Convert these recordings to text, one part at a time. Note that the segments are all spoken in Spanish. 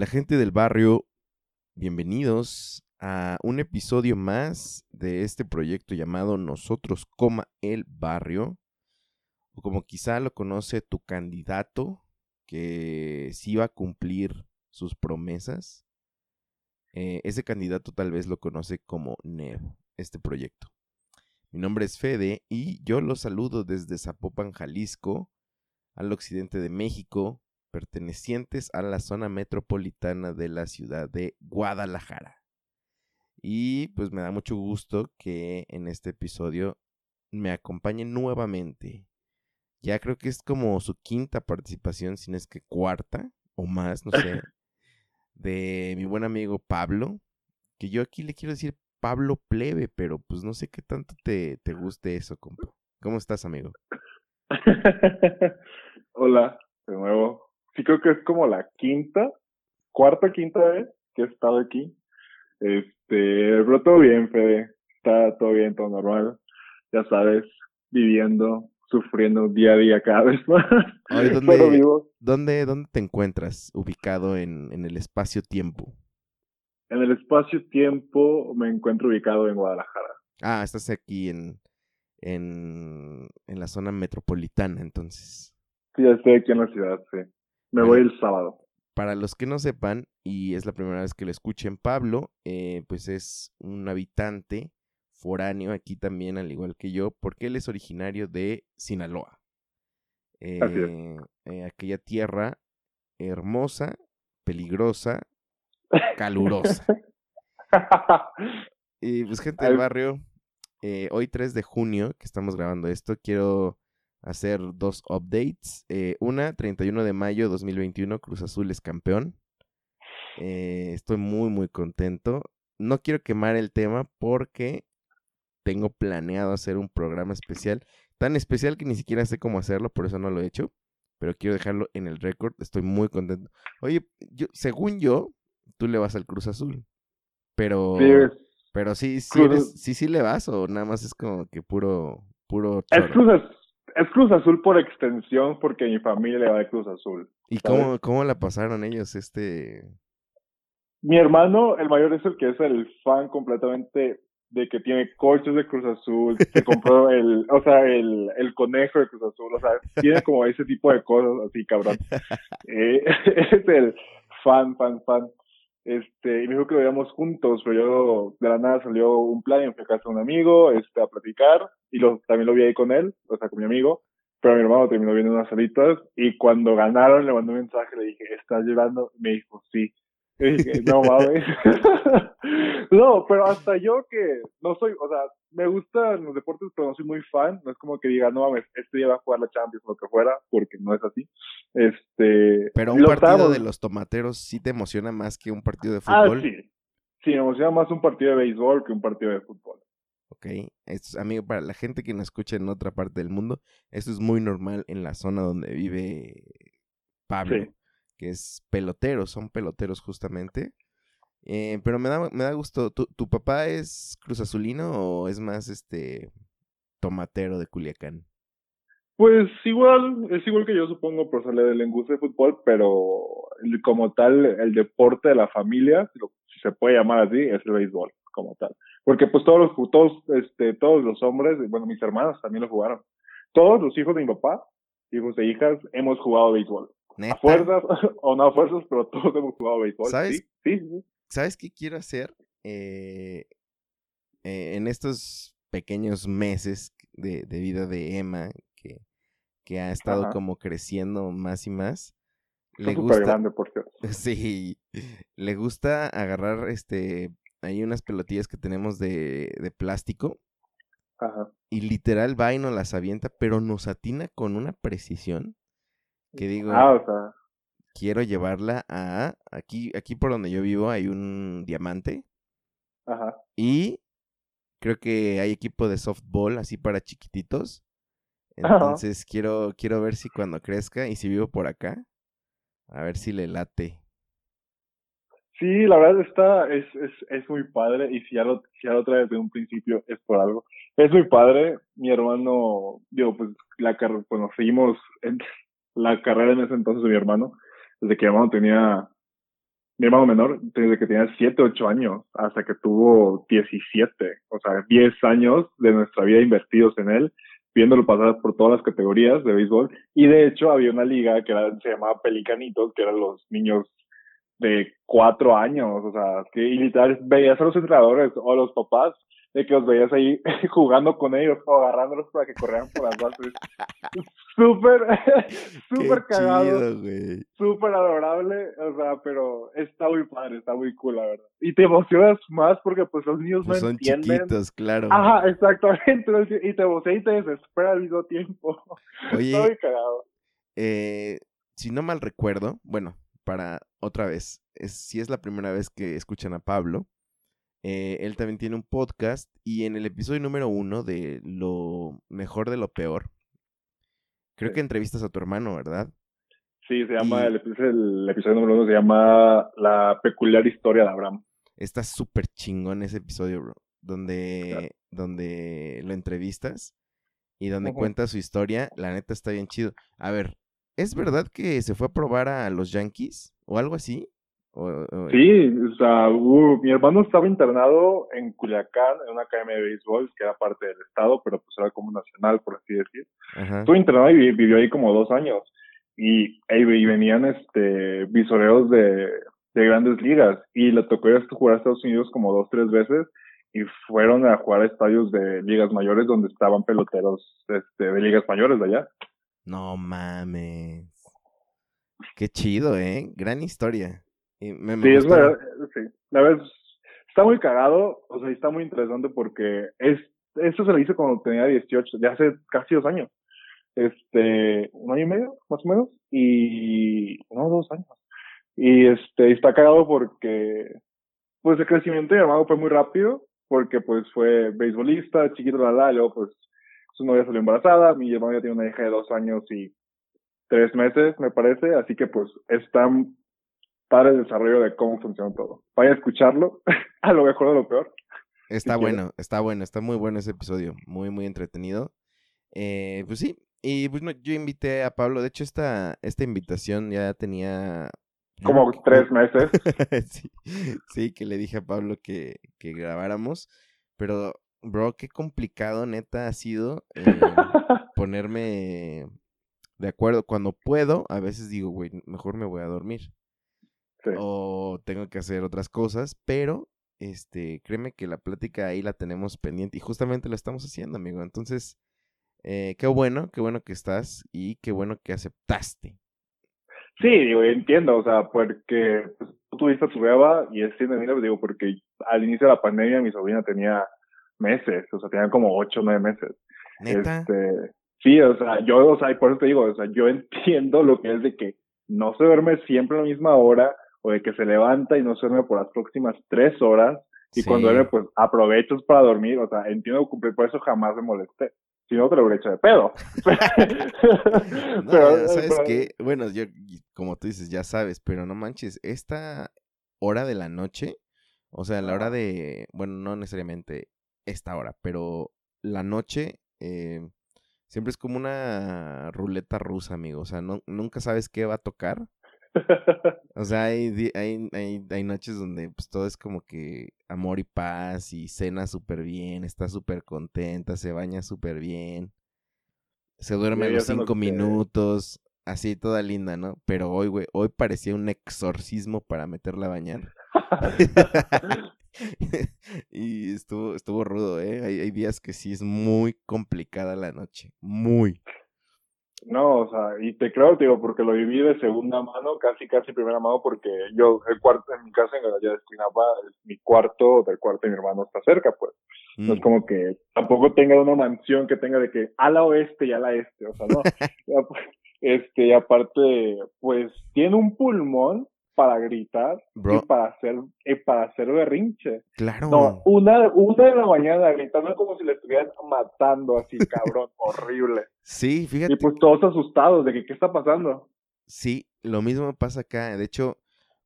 La gente del barrio, bienvenidos a un episodio más de este proyecto llamado Nosotros, coma el barrio, o como quizá lo conoce tu candidato, que sí va a cumplir sus promesas. Eh, ese candidato tal vez lo conoce como NEV, este proyecto. Mi nombre es Fede y yo los saludo desde Zapopan, Jalisco, al occidente de México, pertenecientes a la zona metropolitana de la ciudad de Guadalajara. Y pues me da mucho gusto que en este episodio me acompañen nuevamente. Ya creo que es como su quinta participación, si no es que cuarta o más, no sé, de mi buen amigo Pablo, que yo aquí le quiero decir Pablo Plebe, pero pues no sé qué tanto te, te guste eso, compa. ¿Cómo estás, amigo? Hola, de nuevo. Sí creo que es como la quinta, cuarta, quinta vez que he estado aquí. Este, pero todo bien, Fede. Está todo bien, todo normal. Ya sabes, viviendo, sufriendo día a día cada vez más. Ay, Pero ¿dónde, vivo. ¿dónde, ¿Dónde te encuentras ubicado en, en el espacio-tiempo? En el espacio-tiempo me encuentro ubicado en Guadalajara. Ah, estás aquí en, en, en la zona metropolitana, entonces. Sí, ya estoy aquí en la ciudad, sí. Me voy el sábado. Para los que no sepan, y es la primera vez que lo escuchen, Pablo, eh, pues es un habitante foráneo aquí también, al igual que yo, porque él es originario de Sinaloa. Eh, eh, aquella tierra hermosa, peligrosa, calurosa. Y pues gente del barrio, eh, hoy 3 de junio que estamos grabando esto, quiero hacer dos updates. Eh, una, 31 de mayo 2021, Cruz Azul es campeón. Eh, estoy muy, muy contento. No quiero quemar el tema porque tengo planeado hacer un programa especial. Tan especial que ni siquiera sé cómo hacerlo, por eso no lo he hecho. Pero quiero dejarlo en el récord. Estoy muy contento. Oye, yo, según yo, tú le vas al Cruz Azul. Pero... Sí, Pero sí, sí, eres- sí, sí le vas o nada más es como que puro, puro es? Cruz, es Cruz Azul por extensión porque mi familia le va de Cruz Azul. ¿Y cómo, cómo la pasaron ellos este? Mi hermano, el mayor es el que es el fan completamente de que tiene coches de Cruz Azul, se compró el, o sea, el, el conejo de Cruz Azul, o sea, tiene como ese tipo de cosas así, cabrón. Eh, es el fan, fan, fan. Este, y me dijo que lo veíamos juntos, pero yo de la nada salió un plan y fui a casa de un amigo, este, a platicar, y lo, también lo vi ahí con él, o sea, con mi amigo, pero mi hermano terminó viendo unas salitas, y cuando ganaron le mandé un mensaje, le dije, ¿estás llorando? Me dijo, sí. Dije, no mames. no, pero hasta yo que no soy, o sea, me gustan los deportes, pero no soy muy fan. No es como que diga, no mames, este día va a jugar la Champions o lo que fuera, porque no es así. Este. Pero un partido de los tomateros sí te emociona más que un partido de Ah, fútbol. sí. Sí, me emociona más un partido de béisbol que un partido de fútbol. Ok, esto es, amigo, para la gente que nos escucha en otra parte del mundo, esto es muy normal en la zona donde vive Pablo, Sí. Que es pelotero, son peloteros justamente. Eh, pero me da, me da gusto. ¿Tu, ¿Tu papá es Cruz Azulino o es más este tomatero de Culiacán? Pues igual, es igual que yo supongo por salir del enguste de fútbol, pero como tal, el deporte de la familia, si, se puede llamar así, es el béisbol, como tal. Porque pues todos los, todos, este, todos los hombres, bueno, mis hermanos también lo jugaron. Todos los hijos de mi papá, hijos de hijas, hemos jugado béisbol. A fuerzas o no a fuerzas, pero todos hemos jugado béisbol. ¿Sabes? Sí, sí, ¿Sabes qué quiero hacer? Eh, eh, en estos pequeños meses de, de, vida de Emma, que, que ha estado como creciendo más y más. Le gusta, grande, por cierto. Sí, le gusta agarrar este hay unas pelotillas que tenemos de, de plástico. Ajá. Y literal va y nos las avienta, pero nos atina con una precisión que digo, ah, o sea. quiero llevarla a aquí, aquí por donde yo vivo hay un diamante. Ajá. Y creo que hay equipo de softball así para chiquititos. Entonces quiero, quiero ver si cuando crezca y si vivo por acá, a ver si le late. Sí, la verdad está, es, es, es muy padre y si ya, lo, si ya lo traes desde un principio es por algo. Es muy padre, mi hermano, digo, pues la bueno, seguimos en la carrera en ese entonces de mi hermano, desde que mi hermano tenía, mi hermano menor, desde que tenía 7, 8 años, hasta que tuvo 17, o sea, 10 años de nuestra vida invertidos en él, viéndolo pasar por todas las categorías de béisbol, y de hecho había una liga que era, se llamaba Pelicanitos, que eran los niños de cuatro años, o sea, que y literal veías a los entrenadores o a los papás de que los veías ahí jugando con ellos o agarrándolos para que corrieran por las bases. súper, súper cagado. Súper adorable, o sea, pero está muy padre, está muy cool, la verdad. Y te emocionas más porque pues los niños pues no son entienden. chiquitos, claro. Ajá, exactamente. Y te emocionas y te desespera al mismo tiempo. Oye, está muy cagado. Eh, si no mal recuerdo, bueno, para otra vez, es, si es la primera vez que escuchan a Pablo, eh, él también tiene un podcast y en el episodio número uno de Lo mejor de lo peor, creo que entrevistas a tu hermano, ¿verdad? Sí, se llama, el, episodio número uno se llama La peculiar historia de Abraham. Está súper chingón ese episodio, bro, donde, donde lo entrevistas y donde cuenta su historia, la neta está bien chido. A ver, ¿Es verdad que se fue a probar a los Yankees o algo así? Sí, o sea, mi hermano estaba internado en Culiacán, en una academia de béisbol, que era parte del estado, pero pues era como nacional, por así decir. Estuvo internado y vivió ahí como dos años. Y, y venían este visoreos de, de grandes ligas. Y le tocó ir a jugar a Estados Unidos como dos, tres veces. Y fueron a jugar a estadios de ligas mayores donde estaban peloteros este, de ligas mayores de allá. No mames. Qué chido, ¿eh? Gran historia. Sí, es verdad, sí. La verdad, está muy cagado, o sea, está muy interesante porque es, eso se lo hice cuando tenía 18, ya hace casi dos años. Este, un año y medio, más o menos, y, no, dos años. Y este, está cagado porque, pues el crecimiento de mi hermano fue muy rápido, porque pues fue beisbolista, chiquito, la, la, y luego pues su novia salió embarazada, mi hermano ya tiene una hija de dos años y tres meses, me parece, así que pues está para el desarrollo de cómo funciona todo. Vaya a escucharlo, a lo mejor de lo peor. Está bueno, está bueno, está muy bueno ese episodio, muy, muy entretenido. Eh, pues sí, y pues yo invité a Pablo, de hecho esta, esta invitación ya tenía... Como tres meses. sí, sí, que le dije a Pablo que, que grabáramos, pero Bro, qué complicado neta ha sido eh, ponerme de acuerdo. Cuando puedo, a veces digo, güey, mejor me voy a dormir. O tengo que hacer otras cosas, pero este, créeme que la plática ahí la tenemos pendiente y justamente lo estamos haciendo, amigo. Entonces, eh, qué bueno, qué bueno que estás y qué bueno que aceptaste. Sí, digo, entiendo, o sea, porque pues, tú tuviste a tu beba y es pues, digo, porque al inicio de la pandemia mi sobrina tenía meses, o sea, tenían como ocho o nueve meses. Este, sí, o sea, yo, o sea, y por eso te digo, o sea, yo entiendo lo que es de que no se duerme siempre a la misma hora, o de que se levanta y no duerme por las próximas tres horas, y cuando duerme, pues aprovechas para dormir, o sea, entiendo cumplir, por eso jamás me molesté. Si no, te lo hubiera hecho de pedo. pero, ¿sabes qué? Bueno, yo, como tú dices, ya sabes, pero no manches, esta hora de la noche, o sea, la hora de, bueno, no necesariamente esta hora, pero la noche eh, siempre es como una ruleta rusa, amigo. O sea, no, nunca sabes qué va a tocar. O sea, hay, hay, hay, hay noches donde pues todo es como que amor y paz y cena súper bien, está súper contenta, se baña súper bien, se duerme a Sí, los lo cinco que- minutos, así toda linda, ¿no? Pero hoy, güey, hoy parecía un exorcismo para meterla a bañar. y estuvo, estuvo rudo, ¿eh? Hay, hay días que sí es muy complicada la noche, muy. No, o sea, y te creo, te digo, porque lo viví de segunda mano, casi, casi primera mano, porque yo, el cuarto, en mi casa en Galaya de Esquinapa, es mi cuarto del cuarto de mi hermano está cerca, pues. No es Mm. como que tampoco tenga una mansión que tenga de que a la oeste y a la este, o sea, no. Pues, este, y aparte, pues, tiene un pulmón para gritar Bro, y para hacer, y para hacer berrinche. claro. No, una, una de la mañana gritando como si le estuvieran matando así, cabrón, horrible. Sí, fíjate. Y pues todos asustados de que qué está pasando. Sí, lo mismo pasa acá. De hecho,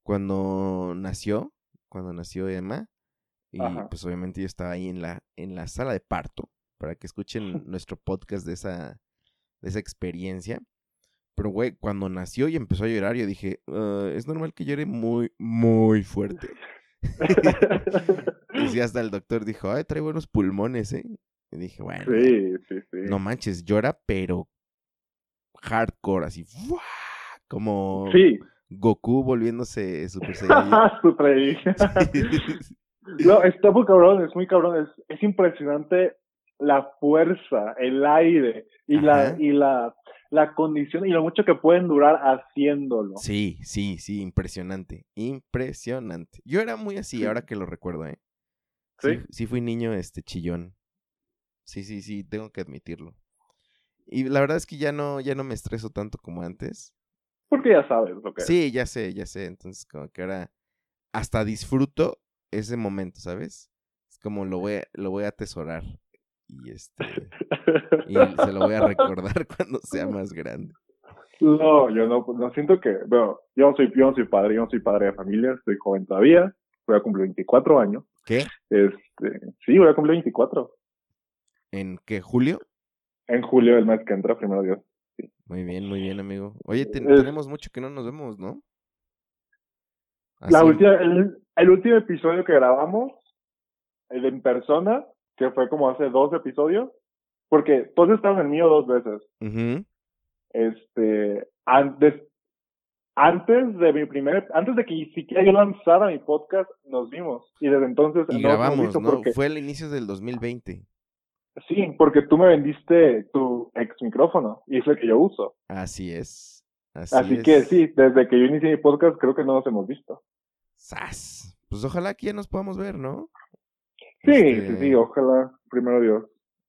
cuando nació, cuando nació Emma, y Ajá. pues obviamente yo estaba ahí en la, en la sala de parto, para que escuchen nuestro podcast de esa, de esa experiencia. Pero, güey, cuando nació y empezó a llorar, yo dije, "Ah, es normal que llore muy, muy fuerte. Y sí, hasta el doctor dijo, ay, trae buenos pulmones, ¿eh? Y dije, bueno, sí, sí, sí. no manches, llora, pero hardcore, así, ¡fua! como Sí. Goku volviéndose Super Saiyajin. Super. No, está muy cabrón, es muy cabrón. Es, es impresionante la fuerza, el aire y la y la, la condición y lo mucho que pueden durar haciéndolo. sí, sí, sí, impresionante, impresionante. Yo era muy así, Sí. ahora que lo recuerdo, ¿eh? Sí, ¿Sí? sí fui niño, este, chillón. Sí, sí, sí, tengo que admitirlo. Y la verdad es que ya no, ya no me estreso tanto como antes. Porque ya sabes lo que es. Sí, ya sé, ya sé. Entonces, como que ahora hasta disfruto ese momento, ¿sabes? Es como lo voy a, lo voy a atesorar. Y este. Y se lo voy a recordar cuando sea más grande. No, yo no, no siento que, bueno, yo no soy, yo no soy padre, yo no soy padre de familia, estoy joven todavía, voy a cumplir 24 años. ¿Qué? Este, sí, voy a cumplir 24. ¿En qué? ¿Julio? En julio, el mes que entra, primero Dios. Muy bien, muy bien, amigo. Oye, te- Es- tenemos mucho que no nos vemos, ¿no? La última, el, el último episodio que grabamos, el en persona, que fue como hace dos episodios, porque todos estaban en el mío dos veces. Este, antes, antes de mi primer, antes de que siquiera yo lanzara mi podcast, nos vimos. Y desde entonces Y no nos hemos grabamos, visto ¿no? porque- Fue al inicio del 2020. Sí, porque tú me vendiste tu ex micrófono y es el que yo uso. Así es. Así, Así, es. que sí, desde que yo inicié mi podcast creo que no nos hemos visto. ¡Sas! Pues ojalá que ya nos podamos ver, ¿no? Sí, Este, sí, sí, ojalá, primero Dios.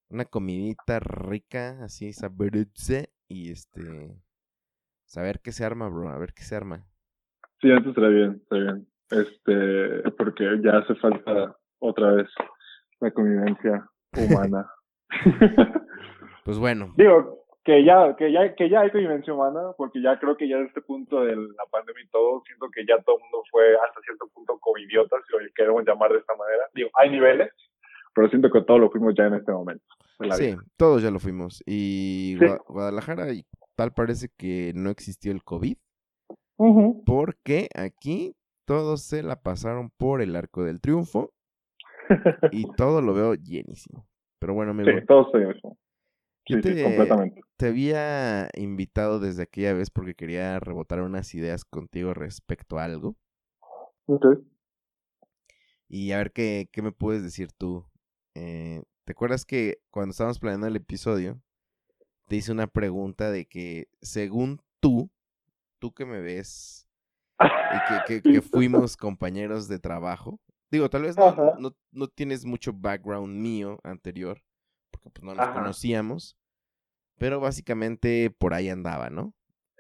Una comidita rica, así, sabrosa. Y este. Saber qué se arma, bro. A ver qué se arma. Sí, antes estaría bien, estaría bien. Este, porque ya hace falta otra vez la convivencia humana. Pues bueno. Digo, que ya, que ya, que ya hay convivencia humana, porque ya creo que ya en este punto de la pandemia y todo, siento que ya todo el mundo fue hasta cierto punto covidiotas, si lo queremos llamar de esta manera. Digo, hay niveles, pero siento que todos lo fuimos ya en este momento. Sí, vida. todos ya lo fuimos. Y Sí. Guadalajara, y tal parece que no existió el COVID. Porque aquí todos se la pasaron por el arco del triunfo. Y todo lo veo llenísimo. Pero bueno, amigo, Sí, eso. Yo Sí, sí, te- completamente. te había invitado desde aquella vez porque quería rebotar unas ideas contigo respecto a algo. Ok. Y a ver qué, qué me puedes decir tú. Eh, ¿Te acuerdas que cuando estábamos planeando el episodio, te hice una pregunta de que según tú, tú que me ves y que, que- que fuimos compañeros de trabajo, digo, tal vez no, no, no tienes mucho background mío anterior, porque pues no nos Ajá. conocíamos, pero básicamente por ahí andaba, ¿no?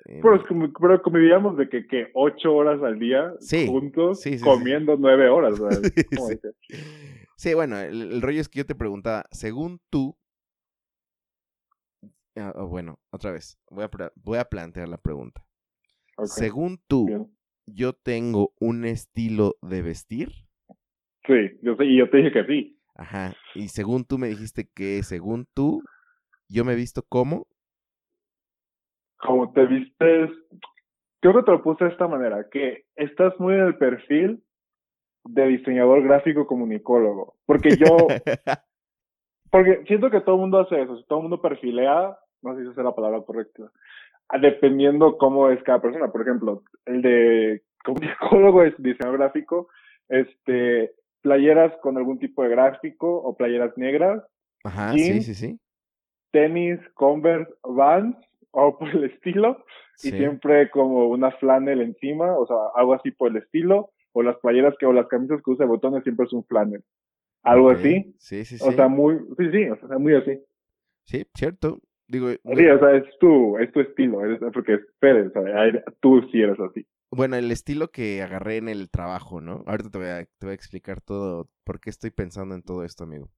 Eh, Pero, es como- pero convivíamos de que, que ocho horas al día Sí, juntos, sí, sí, sí. comiendo nueve horas. ¿Cómo Sí. bueno, el, el rollo es que yo te preguntaba, según tú, ah, oh, bueno, otra vez, voy a, voy a plantear la pregunta. Según tú, bien. yo tengo un estilo de vestir, Sí, yo sé, y yo te dije que sí. Ajá, y según tú me dijiste que según tú, yo me he visto como, Como te vistes, creo que te lo puse de esta manera, que estás muy en el perfil de diseñador gráfico comunicólogo. Porque yo, porque siento que todo el mundo hace eso, todo el mundo perfilea, no sé si esa es la palabra correcta, dependiendo cómo es cada persona. Por ejemplo, el de comunicólogo es diseñador gráfico, este, playeras con algún tipo de gráfico o playeras negras. Ajá, sí, sí, sí. Tenis, Converse, Vans o por el estilo. Y siempre como una flannel encima, o sea, algo así por el estilo. O las playeras que, o las camisas que usa botones siempre es un flannel. Algo así. Sí, sí, sí. O sea, muy, sí, sí, o sea, muy así. Sí, cierto. Digo, sí, o sea, es tu, es tu estilo, eres, porque sea, tú sí eres así. Bueno, el estilo que agarré en el trabajo, ¿no? Ahorita te voy a, te voy a explicar todo, por qué estoy pensando en todo esto, amigo.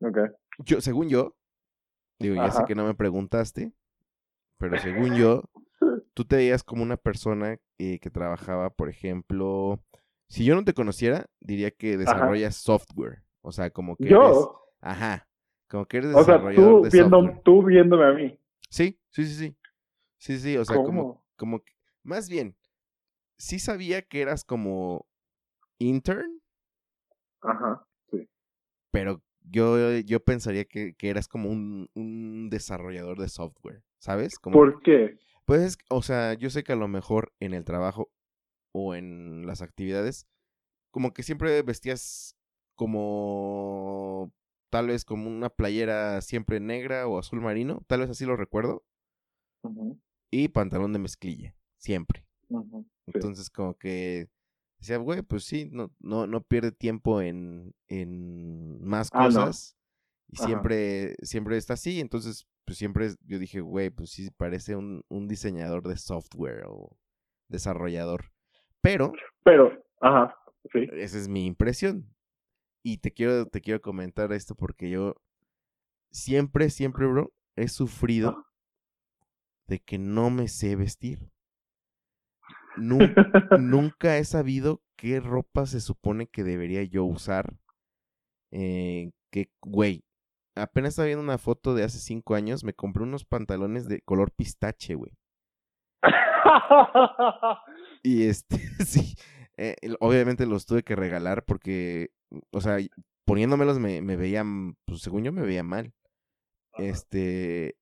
Ok. Yo, según yo, digo, ya sé que no me preguntaste, pero según yo, tú te veías como una persona eh, que trabajaba, por ejemplo, si yo no te conociera, diría que desarrollas software. O sea, como que ¿Yo? eres... Ajá. Como que eres o sea, desarrollador tú, de viendo, software. tú viéndome a mí. Sí, sí, sí, sí. Sí, sí, o sea, como, como, que- más bien, sí sabía que eras como intern, Ajá. pero yo, yo pensaría que, que eras como un, un desarrollador de software, ¿sabes? Como, ¿Por qué? Pues, es- o sea, yo sé que a lo mejor en el trabajo o en las actividades, como que siempre vestías como, tal vez como una playera siempre negra o azul marino, tal vez así lo recuerdo, y pantalón de mezclilla, siempre. sí. Entonces como que decía, güey, pues sí, no, no, no pierde tiempo en, en más Ah, no. cosas. Y Ajá. siempre, siempre está así. Entonces, pues siempre yo dije, güey, pues sí parece un, un diseñador de software o desarrollador. Pero Pero, ajá, sí. esa es mi impresión. Y te quiero, te quiero comentar esto porque yo siempre, siempre, bro, he sufrido de que no me sé vestir. Nun- nunca he sabido qué ropa se supone que debería yo usar. Eh, que, güey, apenas estaba viendo una foto de hace cinco años, me compré unos pantalones de color pistache, güey. Y este, sí, eh, obviamente los tuve que regalar porque, o sea, poniéndomelos me, me veían, pues según yo me veía mal. Este,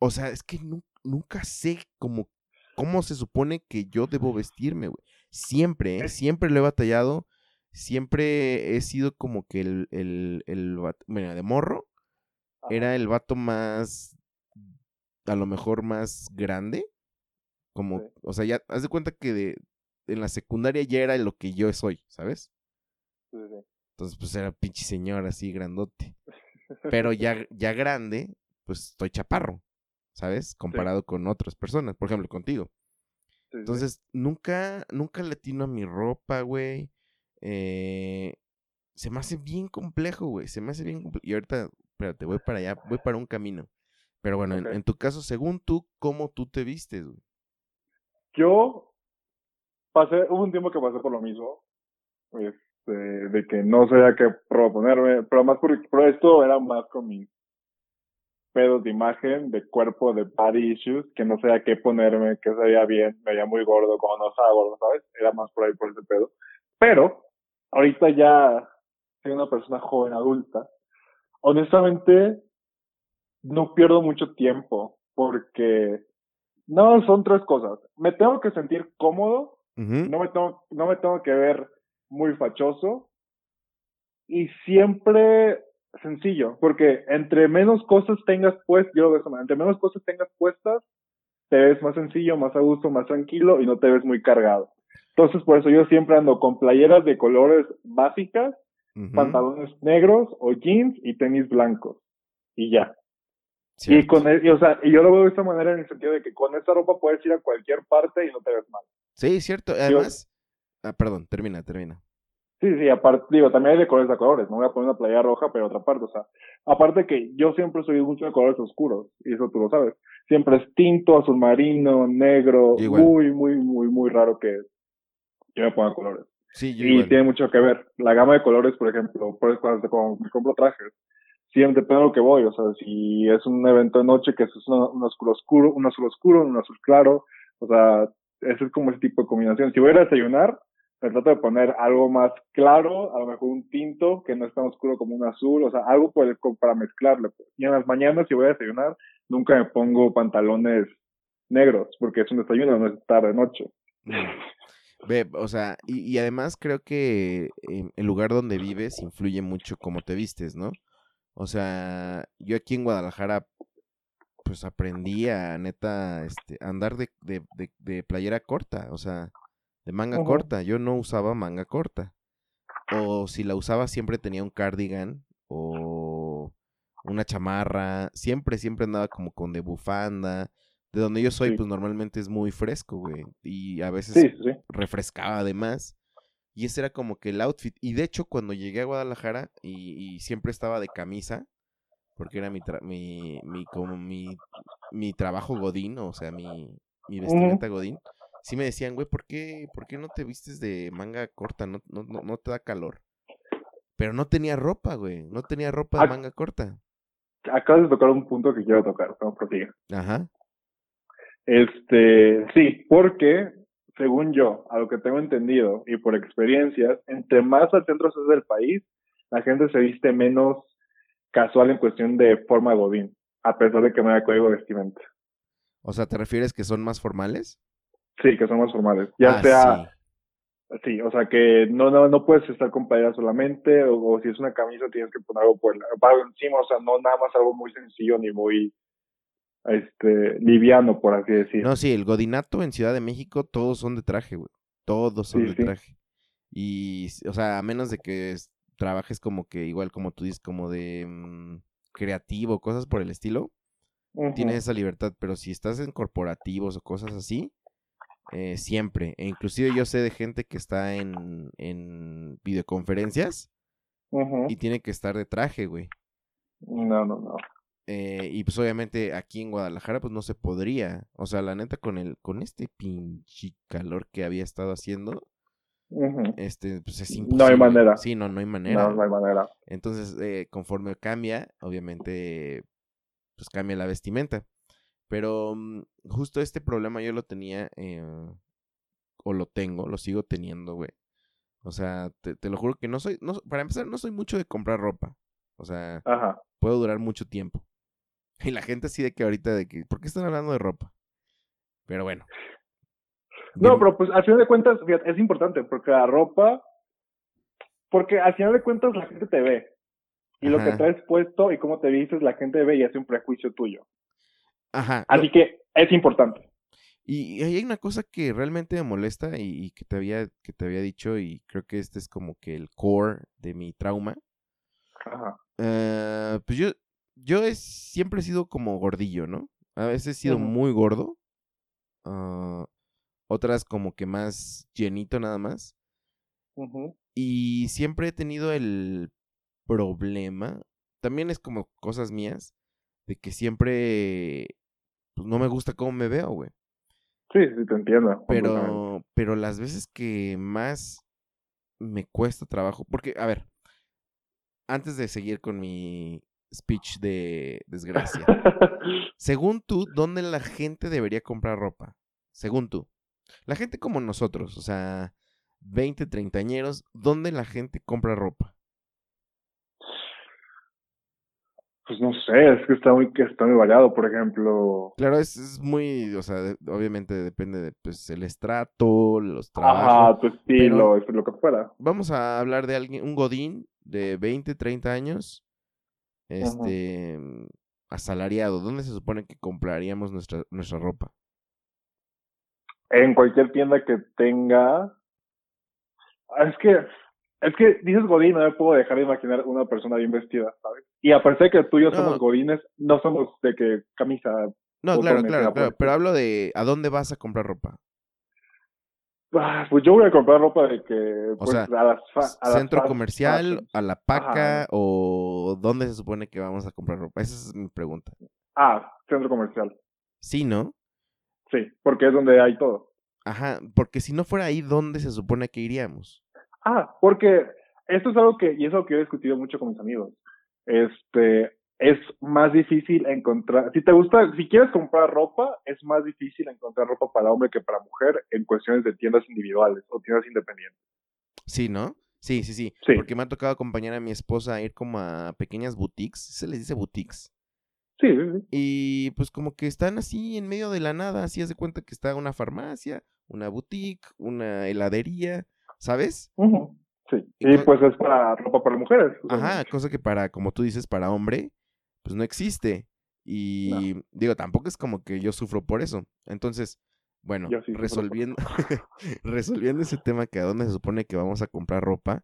o sea, es que nu- nunca sé cómo, cómo se supone que yo debo vestirme, güey. Siempre, ¿eh? Siempre lo he batallado, siempre he sido como que el, el, el,vat- bueno, de morro, era el vato más, a lo mejor más grande, como, Sí. o sea, ya, haz de cuenta que de, en la secundaria ya era lo que yo soy, ¿sabes? Sí, sí. Entonces, pues era pinche señor así grandote. Pero ya, ya grande, pues estoy chaparro, ¿sabes? Comparado con otras personas, por ejemplo, contigo. Sí, sí. Entonces, nunca, nunca le atino a mi ropa, güey. Eh, se me hace bien complejo, güey. Se me hace bien complejo. Y ahorita, espérate, voy para allá, voy para un camino. Pero bueno, en, tu caso, según tú, ¿cómo tú te vistes, güey? Yo pasé, hubo un tiempo que pasé por lo mismo, este, de que no sabía qué proponerme, pero más por, pero esto era más con mis pedos de imagen, de cuerpo, de body issues, que no sabía qué ponerme, qué se veía bien, me veía muy gordo, como no estaba gordo, ¿sabes? Era más por ahí por ese pedo. Pero, ahorita ya soy una persona joven adulta, honestamente, no pierdo mucho tiempo, porque no, son tres cosas. Me tengo que sentir cómodo, Ujú. no me tengo, no me tengo que ver muy fachoso y siempre sencillo, porque entre menos cosas tengas puestas, yo lo veo manera, entre menos cosas tengas puestas, te ves más sencillo, más a gusto, más tranquilo y no te ves muy cargado. Entonces, por eso yo siempre ando con playeras de colores básicas, pantalones negros o jeans y tenis blancos. Y ya. Y con e- y, o sea, y yo lo veo de esta manera en el sentido de que con esta ropa puedes ir a cualquier parte y no te ves mal. Sí, cierto. Además, ah, perdón, termina, termina. Sí, sí, aparte, digo, también hay de colores a colores, no voy a poner una playa roja, pero otra parte, o sea, aparte que yo siempre soy mucho de colores oscuros, y eso tú lo sabes. Siempre es tinto, azul marino, negro, Igual. muy, muy, muy, muy raro que yo me ponga colores. Sí, yo Y igual. tiene mucho que ver. La gama de colores, por ejemplo, por cuando, cuando me compro trajes, siempre depende de lo que voy, o sea, si es un evento de noche que es un azul oscuro, un azul oscuro, un azul claro, o sea, ese es como ese tipo de combinación. Si voy a desayunar, me trato de poner algo más claro, a lo mejor un tinto que no es tan oscuro como un azul, o sea, algo para mezclarlo. Pues. Y en las mañanas, si voy a desayunar, nunca me pongo pantalones negros, porque es un desayuno, no es tarde, noche. Ve, o sea, y, además creo que el lugar donde vives influye mucho cómo te vistes, ¿no? O sea, yo aquí en Guadalajara, pues aprendí a neta este, andar de, de, de, playera corta, o sea, de manga corta. Yo no usaba manga corta. O si la usaba siempre tenía un cardigan o una chamarra. Siempre, siempre andaba como con de bufanda. De donde yo soy, pues normalmente es muy fresco, güey. Y a veces refrescaba además. Y ese era como que el outfit. Y de hecho, cuando llegué a Guadalajara y, siempre estaba de camisa, porque era mi, mi, mi, como mi, mi trabajo godín, o sea, mi, mi vestimenta godín, sí me decían, güey, ¿por qué, ¿por qué no te vistes de manga corta? No, no, no, te da calor. Pero no tenía ropa, güey. No tenía ropa de manga corta. Acabas de tocar un punto que quiero tocar, no prosigue. Ajá. Este, sí, porque, según yo, a lo que tengo entendido y por experiencias, entre más al centro es del país, la gente se viste menos casual en cuestión de forma godín, a pesar de que no haya código de vestimenta. O sea, ¿te refieres que son más formales? Sí, que son más formales. Ya ah, sea, sí. o sea que no, no, no puedes estar con playera solamente, o, si es una camisa tienes que poner algo por algo encima, o sea, no nada más algo muy sencillo ni muy este liviano, por así decirlo. No, sí, el godinato en Ciudad de México todos son de traje, güey. Todos son de traje. Y, o sea, a menos de que trabajes como que igual como tú dices, como de mm, creativo, cosas por el estilo, tienes esa libertad, pero si estás en corporativos o cosas así, eh, siempre. E inclusive yo sé de gente que está en, en videoconferencias y tiene que estar de traje, güey. No, no, no. Eh, y pues obviamente aquí en Guadalajara pues no se podría. O sea, la neta con el con este pinche calor que había estado haciendo, este pues es imposible. No hay manera. Sí, no, no hay manera. No, no hay manera. Entonces, eh, conforme cambia, obviamente pues cambia la vestimenta. Pero mm, justo este problema yo lo tenía, eh, o lo tengo, lo sigo teniendo, güey. O sea, te, te, lo juro que no soy, no, para empezar, no soy mucho de comprar ropa. O sea, puedo durar mucho tiempo. Y la gente así de que ahorita de que, ¿por qué están hablando de ropa? Pero bueno. No, pero pues al final de cuentas, es importante, porque la ropa, porque al final de cuentas la gente te ve. Y lo que traes puesto y cómo te vistes, la gente ve y hace un prejuicio tuyo. Ajá. Así que es importante. Y, hay una cosa que realmente me molesta y, que te había que te había dicho y creo que este es como que el core de mi trauma. Ajá. Eh, pues yo yo he, siempre he sido como gordillo, ¿no? A veces he sido muy gordo. Ah, otras como que más llenito nada más. Y siempre he tenido el problema. También es como cosas mías. De que siempre pues no me gusta cómo me veo, güey. Sí, sí, te entiendo. Pero, pero las veces que más me cuesta trabajo, porque, a ver, antes de seguir con mi speech de desgracia, según tú, ¿dónde la gente debería comprar ropa? Según tú. La gente como nosotros, o sea, 20, treintañeros, ¿dónde la gente compra ropa? Pues no sé, es que está muy, que está muy variado, por ejemplo. Claro, es, es muy, o sea, obviamente depende de, pues, el estrato, los trabajos. Ajá, tu estilo, es lo que fuera. Vamos a hablar de alguien, un godín de 20, 30 años, este, asalariado. ¿Dónde se supone que compraríamos nuestra, nuestra ropa? En cualquier tienda que tenga... Ah, es que es que dices Godín, no me puedo dejar de imaginar una persona bien vestida, ¿sabes? Y a pesar de que tú y yo somos Godines, no somos de que camisa. No, claro, claro, claro. Pero hablo de a dónde vas a comprar ropa. Ah, pues yo voy a comprar ropa de que. Pues, a las centro comercial, a la paca o dónde se supone que vamos a comprar ropa. Esa es mi pregunta. Ah, centro comercial. Sí, ¿no? Sí, porque es donde hay todo. Ajá, porque si no fuera ahí, ¿dónde se supone que iríamos? Ah, porque esto es algo que, y es algo que he discutido mucho con mis amigos. Este, es más difícil encontrar, si te gusta, si quieres comprar ropa, es más difícil encontrar ropa para hombre que para mujer en cuestiones de tiendas individuales o tiendas independientes. Sí, ¿no? Sí, sí, sí, Sí. Porque me ha tocado acompañar a mi esposa a ir como a pequeñas boutiques. Se les dice boutiques. Sí, sí, sí. Y pues como que están así en medio de la nada. Así haz de cuenta que está una farmacia, una boutique, una heladería, ¿sabes? Sí, Y pues es para ropa para mujeres. Ajá, cosa que para, como tú dices, para hombre, pues no existe. Y digo, tampoco es como que yo sufro por eso. Entonces, bueno, sí resolviendo, resolviendo ese tema que a dónde se supone que vamos a comprar ropa,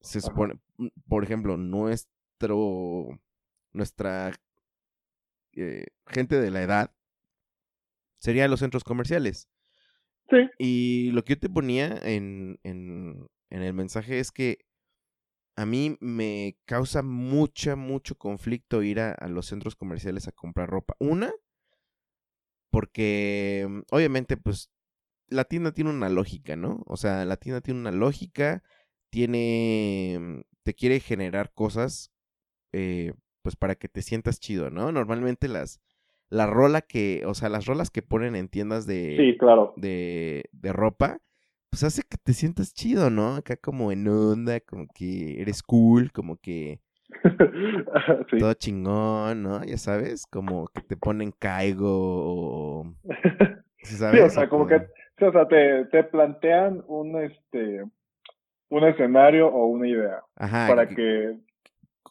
se Ajá. supone, mm, por ejemplo, nuestro, nuestra eh, gente de la edad sería los centros comerciales. Y lo que yo te ponía en, en, en el mensaje es que a mí me causa mucha, mucho conflicto ir a, a los centros comerciales a comprar ropa. Una, porque obviamente pues la tienda tiene una lógica, ¿no? O sea, la tienda tiene una lógica, tiene, te quiere generar cosas, eh, pues para que te sientas chido, ¿no? Normalmente las, la rola que, o sea, las rolas que ponen en tiendas de, sí, claro. de, de ropa, pues hace que te sientas chido, ¿no? Acá como en onda, como que eres cool, como que sí. todo chingón, ¿no? Ya sabes, como que te ponen caigo o... ¿sí Sí, ¿Sabes? o sea, como que, sí, o sea, te, te plantean un, este, un escenario o una idea Ajá, para que- que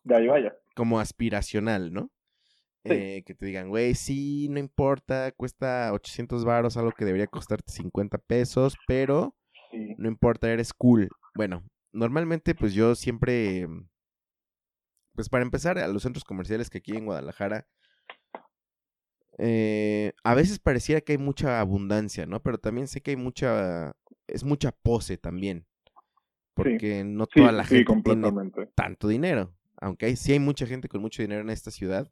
de ahí vaya. como aspiracional, ¿no? Eh, que te digan, güey, sí, no importa, cuesta 800 varos, algo que debería costarte 50 pesos, pero Sí. no importa, eres cool. Bueno, normalmente pues yo siempre, pues para empezar, a los centros comerciales que aquí en Guadalajara, eh, a veces pareciera que hay mucha abundancia, ¿no? Pero también sé que hay mucha, es mucha pose también. Porque no Sí, toda la gente tiene tanto dinero. Aunque hay, sí hay mucha gente con mucho dinero en esta ciudad,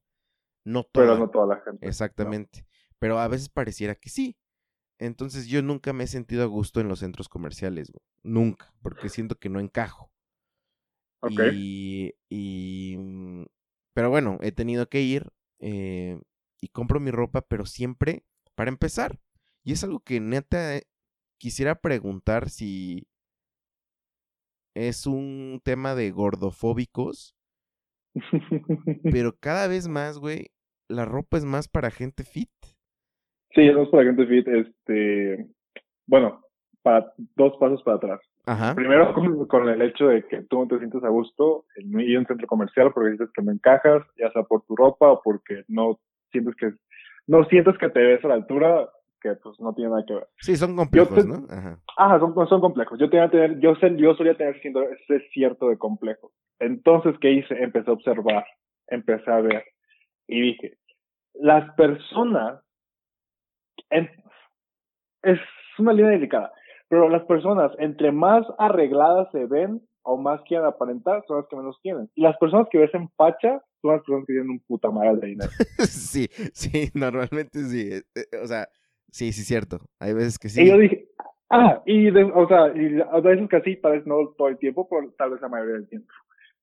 no toda. Pero no toda la gente. Exactamente. Pero a veces pareciera que sí. Entonces yo nunca me he sentido a gusto en los centros comerciales, güey. Nunca. Porque siento que no encajo. Ok. Y, y, mm, Pero bueno, he tenido que ir eh, y compro mi ropa, pero siempre para empezar. Y es algo que neta eh, quisiera preguntar si es un tema de gordofóbicos, pero cada vez más, güey, la ropa es más para gente fit. Sí, es para gente fit, este, bueno, para dos pasos para atrás. Ajá. Primero con, con el hecho de que tú no te sientes a gusto en ir a un centro comercial porque dices que no encajas, ya sea por tu ropa o porque no sientes que no sientes que te ves a la altura, que pues no tiene nada que ver. Sí, son complejos, te- ¿no? Ajá. Ajá, son, son complejos. Yo tenía tener, yo, yo solía tener ese cierto de complejo. Entonces, ¿qué hice? Empecé a observar, empecé a ver y dije, las personas, en- es una línea delicada, pero las personas entre más arregladas se ven o más quieren aparentar son las que menos quieren. Y las personas que ves en facha son las personas que tienen un puta madre de dinero. sí, sí, normalmente sí. eh, eh, O sea, sí, sí, cierto. Hay veces que sí. Y yo dije, ah, y de, o sea, y a veces que sí, tal vez no todo el tiempo, pero tal vez la mayoría del tiempo.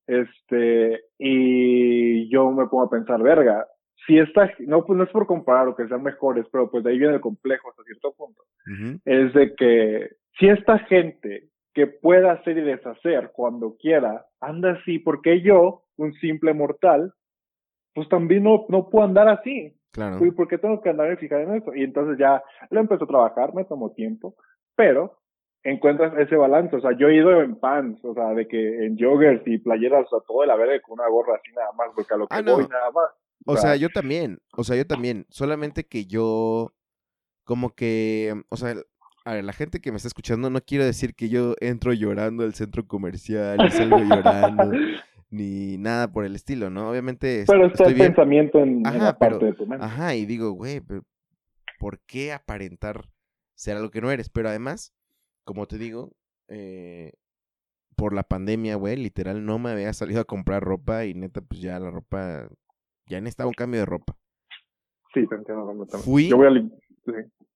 Este, y yo me pongo a pensar, verga, si esta, no, pues no es por comparar o que sean mejores, pero pues de ahí viene el complejo hasta cierto punto. Es de que si esta gente que pueda hacer y deshacer cuando quiera, anda así, porque yo, un simple mortal, pues también no, no puedo andar así. Claro. Uy, ¿por qué tengo que andar fijar en eso? Y entonces ya lo empezó a trabajar, me tomó tiempo, pero encuentras ese balance. O sea, yo he ido en pants, o sea, de que en joggers y playeras, o sea, todo de la verde con una gorra así nada más, porque a lo que Ah, no. voy nada más. O sea, yo también, o sea, yo también, solamente que yo, como que, o sea, a ver, la gente que me está escuchando, no quiero decir que yo entro llorando al centro comercial y salgo llorando, ni nada por el estilo, ¿no? Obviamente es- pero está el bien, pensamiento en, la pero- parte de tu mente. ajá, y digo, güey, ¿por qué aparentar ser algo que no eres? Pero además, como te digo, eh, por la pandemia, güey, literal, no me había salido a comprar ropa y neta, pues ya la ropa, ya necesitaba un cambio de ropa. Sí, te entiendo completamente. Fui- Yo voy a... sí.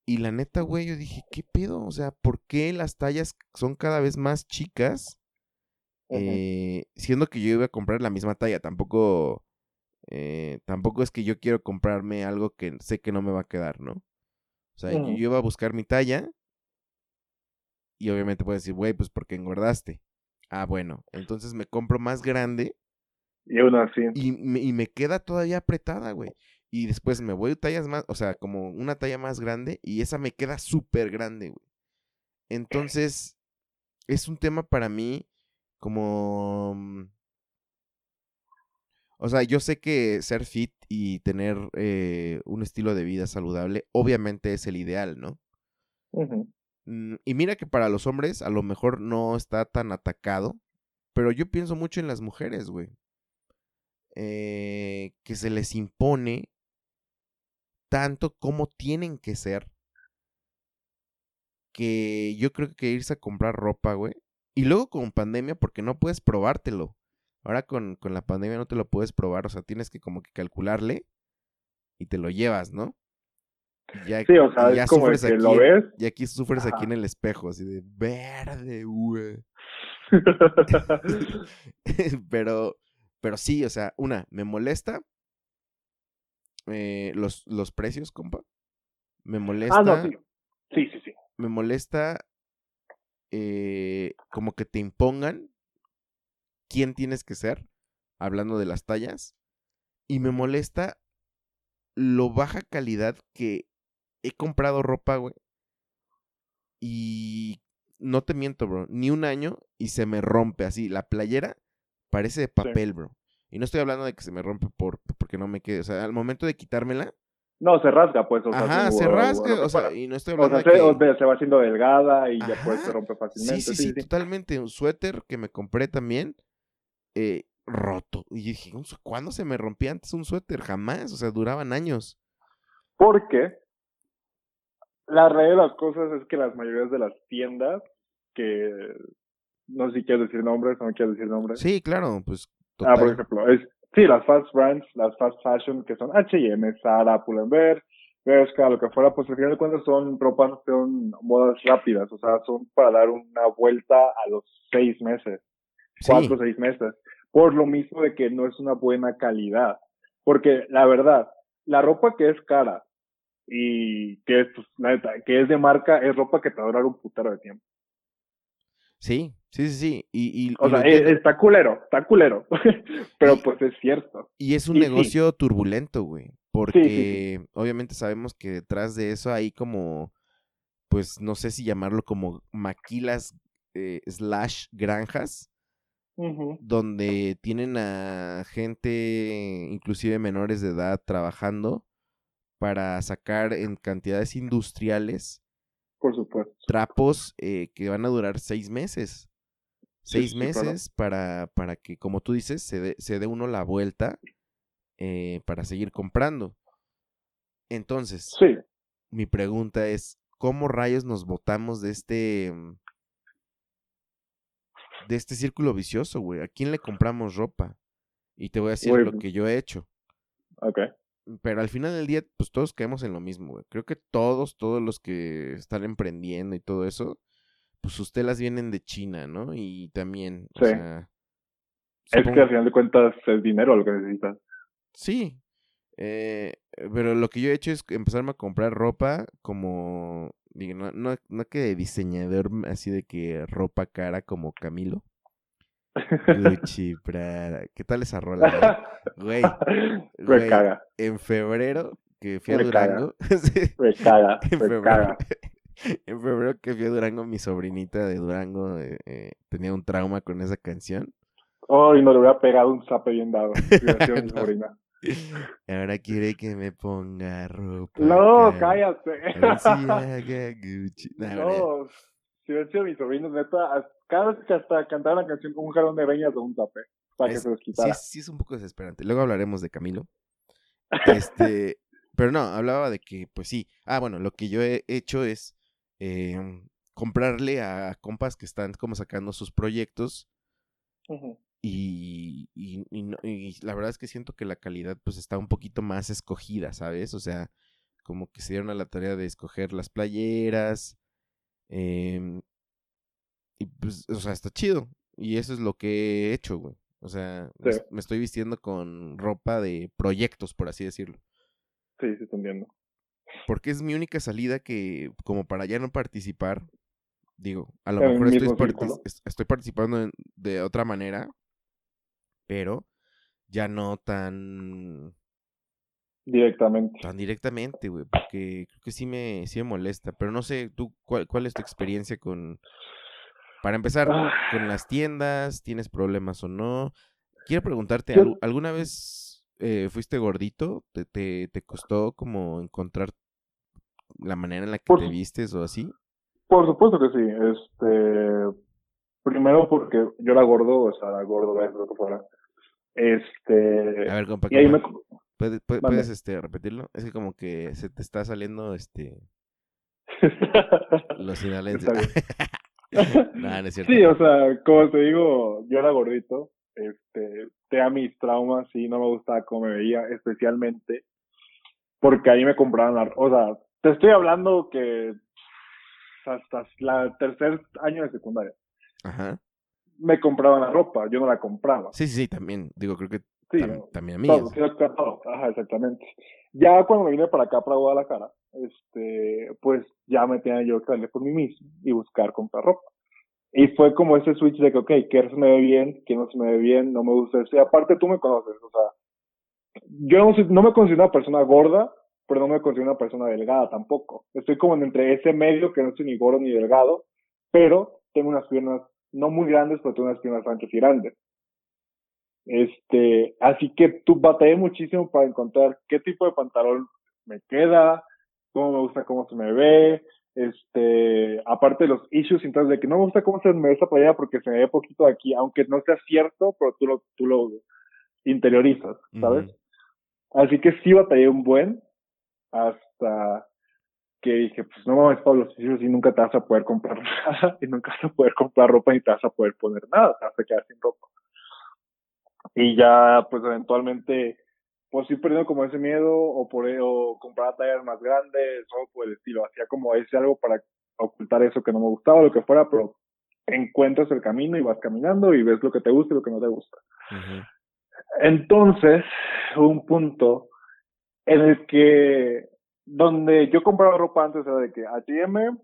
Y la neta, güey, yo dije, ¿qué pedo? O sea, ¿por qué las tallas son cada vez más chicas? Eh, siendo que yo iba a comprar la misma talla, tampoco Eh, tampoco es que yo quiero comprarme algo que sé que no me va a quedar, ¿no? O sea, yo, iba a buscar mi talla y obviamente puedes decir, güey, pues porque engordaste. Ah, bueno, entonces me compro más grande Y aún así. y me, y me queda todavía apretada, güey. Y después me voy tallas más, o sea, como una talla más grande y esa me queda súper grande, güey. Entonces, es un tema para mí como... mm, O sea, yo sé que ser fit y tener eh, un estilo de vida saludable, obviamente es el ideal, ¿no? Mm, Y mira que para los hombres a lo mejor no está tan atacado, pero yo pienso mucho en las mujeres, güey. Eh, que se les impone tanto como tienen que ser, que yo creo que irse a comprar ropa, güey. Y luego con pandemia, porque no puedes probártelo. Ahora con, con la pandemia no te lo puedes probar, o sea, tienes que como que calcularle y te lo llevas, ¿no? Y ya, Sí, o sea, y ya es como sufres que lo aquí- ves. y aquí sufres aquí en el espejo, así de verde, güey. pero, pero sí, o sea, una, me molesta eh, los, los precios, compa. Me molesta, ah, no, sí. Sí, sí, sí. me molesta eh, como que te impongan quién tienes que ser, hablando de las tallas, y me molesta lo baja calidad que he comprado ropa, güey. Y no te miento, bro, ni un año y se me rompe así. La playera parece de papel, bro. Y no estoy hablando de que se me rompe por porque no me quede. O sea, al momento de quitármela, No, se rasga, pues. O sea, ajá, se o- o rasga. O sea, y no estoy O hablando sea, de se, que... o sea, se va haciendo delgada y ya pues se rompe fácilmente. Sí, sí, sí, totalmente. Un suéter que me compré también, eh, roto. Y dije, "Un su- ¿cuándo se me rompía antes un suéter? Jamás. O sea, duraban años. Porque la realidad de las cosas es que las mayorías de las tiendas que no sé si quieres decir nombres o no quieres decir nombres. Sí, claro, pues Ah, por ejemplo, es, sí, las fast brands, las fast fashion que son H&M, Zara, Pull&Bear, Bershka, lo que fuera, pues al final de cuentas son ropas, son modas rápidas, o sea, son para dar una vuelta a los seis meses, Sí, cuatro o seis meses, por lo mismo de que no es una buena calidad, porque la verdad, la ropa que es cara y que es, pues, la neta, que es de marca, es ropa que te va a durar un putero de tiempo. sí, sí, sí, sí. Y, y, O y sea, eh, está culero, está culero, pero pues es cierto. Y es un y sí. negocio turbulento, güey. Porque sí, obviamente sabemos que detrás de eso hay como, pues no sé si llamarlo como maquilas eh, slash granjas, donde tienen a gente, inclusive menores de edad, trabajando para sacar en cantidades industriales Por supuesto. trapos eh, que van a durar seis meses. Sí, Seis sí, claro. meses para, para que, como tú dices, se dé, se dé uno la vuelta eh, para seguir comprando. Entonces, Sí, mi pregunta es, ¿cómo rayos nos botamos de este mm, de este círculo vicioso, güey? ¿A quién le compramos ropa? Y te voy a decir Güey, lo que yo he hecho. ok. Pero al final del día, pues todos caemos en lo mismo, güey. Creo que todos, todos los que están emprendiendo y todo eso, pues sus telas vienen de China, ¿no? Y también, o Sí. sea... Es que al final de cuentas es dinero lo que necesitas. Sí, eh, pero lo que yo he hecho es empezarme a comprar ropa como, digo, no, no, no que de diseñador así de que ropa cara como Camilo. Gucci, Prada. ¿Qué tal esa rola? Güey, güey, en febrero que fui a Me caga. Durango, sí, me caga, en me febrero, caga. en febrero que fui a Durango, mi sobrinita de Durango eh, eh, tenía un trauma con esa canción. Oh, y no le hubiera pegado un zape bien dado. si hubiera sido mi sobrina. Ahora quiere que me ponga ropa. No, cara. cállate. Nah, hombre, no, si hubiera sido mi sobrino, neta, cada vez que hasta cantaba la canción con un jalón de veñas o un zape, para que es- se los sí, quitara. es- sí es un poco desesperante. Luego hablaremos de Camilo. Este, pero no, hablaba de que, pues sí. Ah, bueno, lo que yo he hecho es eh, comprarle a compas que están como sacando sus proyectos y, y, y no- y la verdad es que siento que la calidad pues está un poquito más escogida, ¿sabes? O sea, como que se dieron a la tarea de escoger las playeras. em, y pues, o sea, está chido. Y eso es lo que he hecho, güey. O sea, me, Sí. me estoy vistiendo con ropa de proyectos, por así decirlo. Sí, sí, te entiendo. Porque es mi única salida que, como para ya no participar, digo, a lo mejor estoy, partic- participando de otra manera, pero ya no tan, Directamente. tan directamente, güey, porque creo que sí me, sí me molesta. Pero no sé, tú, ¿cuál, cuál es tu experiencia con, para empezar, Ah. con las tiendas? ¿Tienes problemas o no? Quiero preguntarte, Yo- ¿al- ¿alguna vez eh, fuiste gordito? ¿Te, te, te costó como encontrar la manera en la que Por te vistes o así? Por supuesto que sí. Este, primero porque yo era gordo, o sea, era gordo, lo que fuera. Este, A ver, compa, y ahí me, compa, ¿puedes, puedes- este, repetirlo? Es que como que se te está saliendo este los sinaloenses. No, no es cierto. Sí, o sea, como te digo, yo era gordito, este, tenía mis traumas y no me gustaba cómo me veía, especialmente porque ahí me compraban la, o sea, te estoy hablando que hasta la tercer año de secundaria Ajá. me compraban la ropa, yo no la compraba. Sí, sí, sí, también. Digo, creo que Sí, tam- ¿no? también a mí. Todo, o sí, sea, todo, ajá, exactamente. Ya cuando me vine para acá, para Guadalajara, este, pues ya me tenía yo que salir por mí mismo y buscar comprar ropa. Y fue como ese switch de que, ok, ¿qué se me ve bien? ¿Qué no se me ve bien? No me gusta eso. Y aparte tú me conoces, o sea, yo no, no me considero una persona gorda, pero no me considero una persona delgada tampoco. Estoy como entre ese medio que no estoy ni gordo ni delgado, pero tengo unas piernas no muy grandes, pero tengo unas piernas anchas y grandes. Este, así que tú batallé muchísimo para encontrar qué tipo de pantalón me queda, cómo me gusta cómo se me ve, este, aparte de los issues entonces de que no me gusta cómo se me ve esa playera porque se me ve poquito de aquí, aunque no sea cierto, pero tú lo, tú lo interiorizas, ¿sabes? Ujú. Así que sí batallé un buen hasta que dije, pues no mames, Pablo, si y nunca te vas a poder comprar nada, y nunca vas a poder comprar ropa ni te vas a poder poner nada, te vas a quedar sin ropa. Y ya, pues eventualmente, pues sí perdiendo como ese miedo, o por o comprar tallas más grandes, o por el estilo, hacía como ese algo para ocultar eso que no me gustaba, lo que fuera, pero encuentras el camino y vas caminando y ves lo que te gusta y lo que no te gusta. Ujú. Entonces, hubo un punto en el que donde yo compraba ropa antes era de que H&M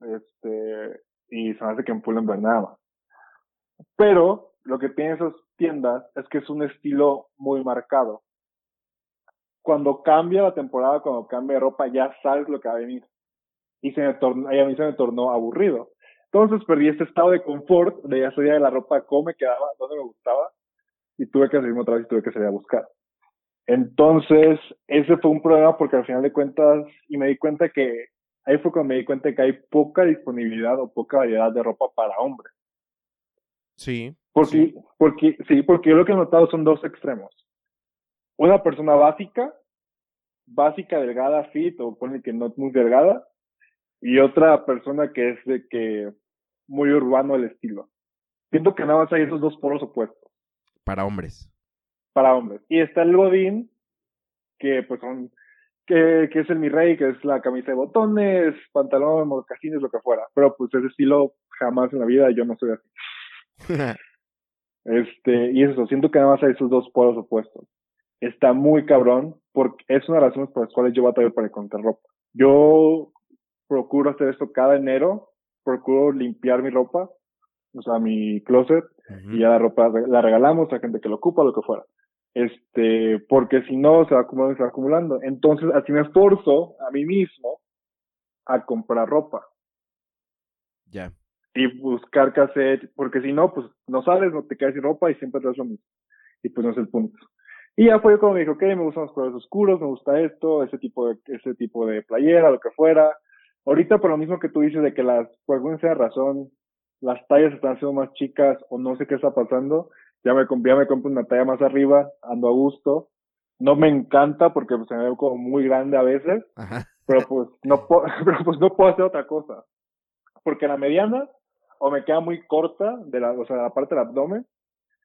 este y se me hace que en Pull&Bear nada más. Pero lo que tienen esas tiendas es que es un estilo muy marcado. Cuando cambia la temporada, cuando cambia ropa, ya sabes lo que va a venir. Y se me tornó, a mí se me tornó aburrido. Entonces perdí este estado de confort de ya sabía de la ropa cómo me quedaba, dónde me gustaba y tuve que salirme otra vez y tuve que salir a buscar. Entonces, ese fue un problema porque al final de cuentas, y me di cuenta que, ahí fue cuando me di cuenta que hay poca disponibilidad o poca variedad de ropa para hombres. Sí. Porque, sí. porque, sí, porque yo lo que he notado son dos extremos. Una persona básica, básica, delgada, fit, o pone que no muy delgada, y otra persona que es de que muy urbano el estilo. Siento que nada más hay esos dos polos opuestos Para hombres. Para hombres. Y está el Godín, que pues son, que, que es el mi rey, que es la camisa de botones, pantalón, mocasines, lo que fuera. Pero pues ese estilo jamás en la vida yo no soy así. Este, y eso, siento que nada más hay esos dos polos opuestos. Está muy cabrón, porque es una de las razones por las cuales yo batallo para encontrar ropa. Yo procuro hacer esto cada enero, procuro limpiar mi ropa, o sea, mi closet, y ya la ropa la regalamos a gente que lo ocupa, lo que fuera. Este, porque si no, se va acumulando se va acumulando. Entonces, así me esforzo a mí mismo a comprar ropa Ya. y buscar hacer, porque si no, pues no sales, no te quedas sin ropa y siempre traes lo mismo. Y pues no es el punto. Y ya fue como me dijo, ok, me gustan los colores oscuros, me gusta esto, ese tipo de, ese tipo de playera, lo que fuera. Ahorita por lo mismo que tú dices de que las, por alguna sea razón, las tallas están siendo más chicas o no sé qué está pasando, ya me, ya me compro una talla más arriba, ando a gusto. No me encanta porque pues, se me ve como muy grande a veces, Ajá. pero pues no puedo, pero pues no puedo hacer otra cosa. Porque la mediana o me queda muy corta de la, o sea, la parte del abdomen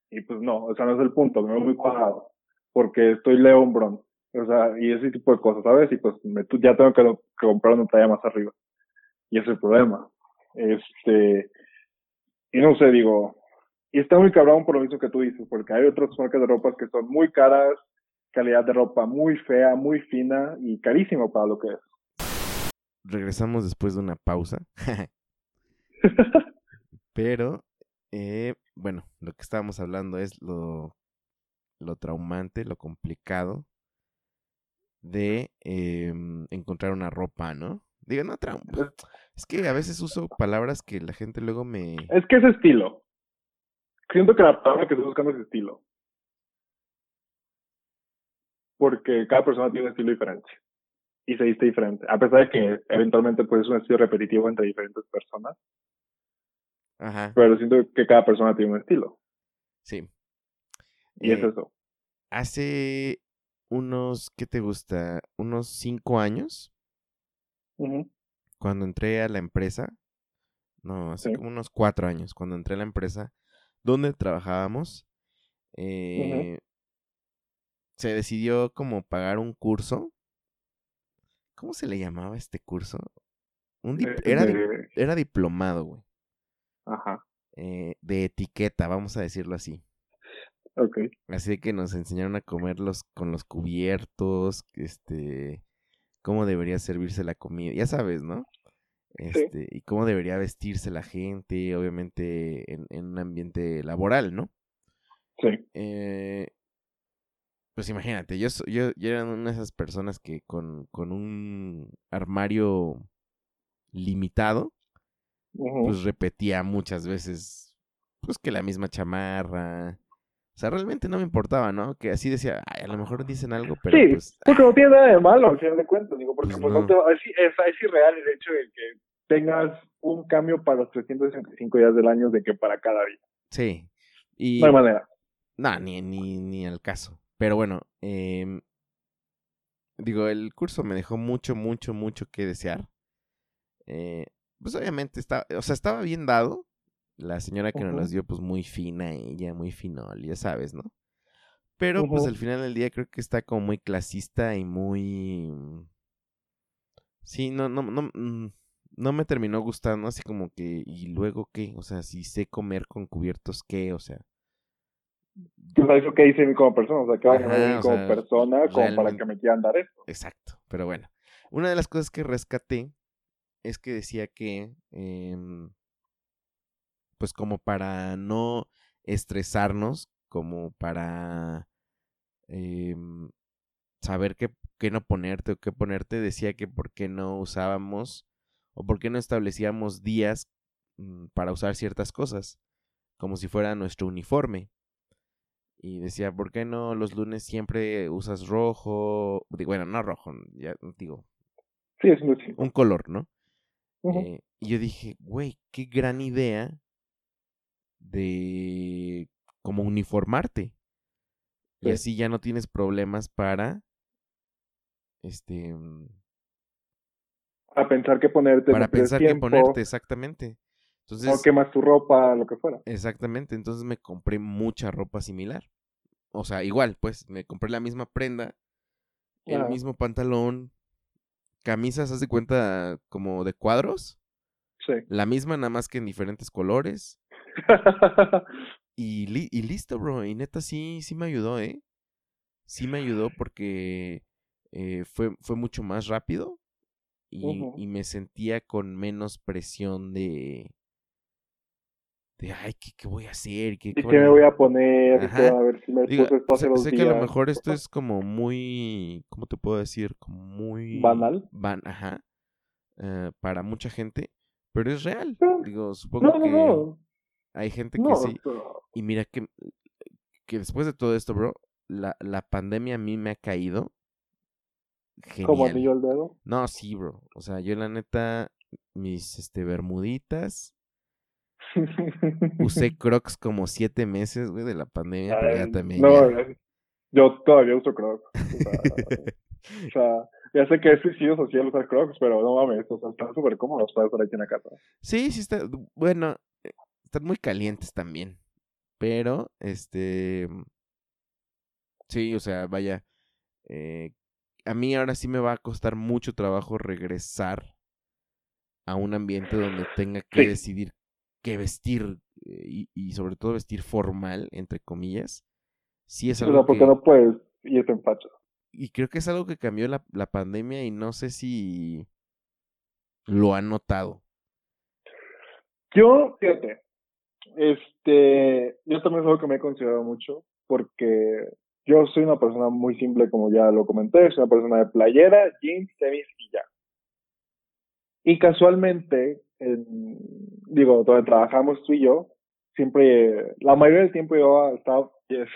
y pues no, o sea, no es el punto, me veo muy cuadrado porque estoy Leon Bron, o sea, y ese tipo de cosas, ¿sabes? Y pues me, ya tengo que, que comprar una talla más arriba. Y ese es el problema. Este, y no sé, digo, Y está muy cabrón por lo mismo que tú dices, porque hay otras marcas de ropa que son muy caras, calidad de ropa muy fea, muy fina y carísimo para lo que es. Regresamos después de una pausa. Pero, eh, bueno, lo que estábamos hablando es lo, lo traumante, lo complicado de em, encontrar una ropa, ¿no? Digo, no trauma. Es que a veces uso palabras que la gente luego me... Es que es estilo. Siento que la palabra que estoy buscando es estilo. Porque cada persona tiene un estilo diferente. Y se viste diferente. A pesar de que eventualmente puede ser un estilo repetitivo entre diferentes personas. Ajá. Pero siento que cada persona tiene un estilo. Sí. Y es Eh, eso. Hace unos, ¿qué te gusta? Unos cinco años, cuando entré a la empresa, no, hace Sí. como unos cuatro años, cuando entré a la empresa donde trabajábamos, eh, se decidió como pagar un curso. ¿Cómo se le llamaba este curso? Un dip- De- era, di- era diplomado, güey. Ajá. eh, de etiqueta, vamos a decirlo así. Ok. Así que nos enseñaron a comer los, con los cubiertos, este, cómo debería servirse la comida, ya sabes, ¿no? Este, y cómo debería vestirse la gente, obviamente en, en un ambiente laboral, ¿no? Sí. Eh, pues imagínate, yo, yo, yo era una de esas personas que con, con un armario limitado, pues repetía muchas veces, pues que la misma chamarra. O sea, realmente no me importaba, ¿no? Que así decía, ay, a lo mejor dicen algo, pero sí, pues... porque no tiene nada de malo al final de cuentas, digo, porque Pues pues, no. no. te va- es, es, es irreal el hecho de que tengas un cambio para los 365 días del año de que para cada día. Sí. Y... No hay manera. No, ni, ni, ni al caso. Pero bueno, em, digo, el curso me dejó mucho, mucho, mucho que desear. Eh, pues obviamente estaba, o sea, estaba bien dado. La señora que nos las dio, pues muy fina ella, muy finol, ya sabes, ¿no? Pero pues al final del día creo que está como muy clasista y muy... Sí, no, no, no, mm, no me terminó gustando, así como que, ¿y luego qué? O sea, si sé comer con cubiertos, ¿qué? O sea, eso que hice como persona, o sea, que Ajá, o como sea, persona, como para que me quieran dar esto. Exacto, pero bueno. Una de las cosas que rescaté es que decía que, em, pues como para no estresarnos, como para em, saber qué, qué no ponerte o qué ponerte, decía que por qué no usábamos o por qué no establecíamos días mm, para usar ciertas cosas, como si fuera nuestro uniforme. Y decía, ¿por qué no los lunes siempre usas rojo? Digo, bueno, no rojo, ya digo, Sí, es simple. un color, ¿no? Eh, y yo dije, güey, qué gran idea de como uniformarte. Y Sí. así ya no tienes problemas para, este, Para pensar qué ponerte. para pensar qué ponerte, exactamente. O Entonces, quemas tu ropa, lo que fuera. exactamente, entonces me compré mucha ropa similar. O sea, igual, pues, me compré la misma prenda, el mismo pantalón, camisas, haz de cuenta, como de cuadros, Sí. la misma nada más que en diferentes colores. Y, li- y listo, bro. Y neta sí, sí me ayudó, ¿eh? Sí me ayudó porque eh, fue, fue mucho más rápido y, me sentía con menos presión de... De, ay, ¿qué, qué voy a hacer? ¿Qué, ¿Y qué me voy a poner? Ajá. ¿Qué- A ver si me Digo, esto hace sé, días. que a lo mejor esto es como muy, ¿cómo te puedo decir? Como muy... ¿Banal? Van, ajá. eh, para mucha gente, pero es real. Digo, supongo No, no, que no. hay gente que sí. Y mira que, que después de todo esto, bro, la, la pandemia a mí me ha caído como genial. anillo al dedo. No, sí, bro. O sea, yo la neta, mis este bermuditas, usé crocs como siete meses, güey, de la pandemia, pero ya también. no, ya. yo todavía uso Crocs. O sea, o sea, ya sé que es suicidio social usar Crocs, pero no mames, o sea, están súper cómodos para estar aquí en la casa. Sí, sí está. Bueno, eh, están muy calientes también. Pero, este. Sí, o sea, vaya. eh, a mí ahora sí me va a costar mucho trabajo regresar a un ambiente donde tenga que Sí. decidir qué vestir y, y sobre todo vestir formal, entre comillas, sí es O algo sea, porque que... no puedes irte en facha. Y creo que es algo que cambió la, la pandemia y no sé si lo han notado. Yo, fíjate, este, yo también es algo que me he considerado mucho, porque yo soy una persona muy simple, como ya lo comenté, soy una persona de playera, jeans, tenis y ya. Y casualmente, en- digo, donde trabajamos tú y yo, siempre, la mayoría del tiempo yo estaba, y es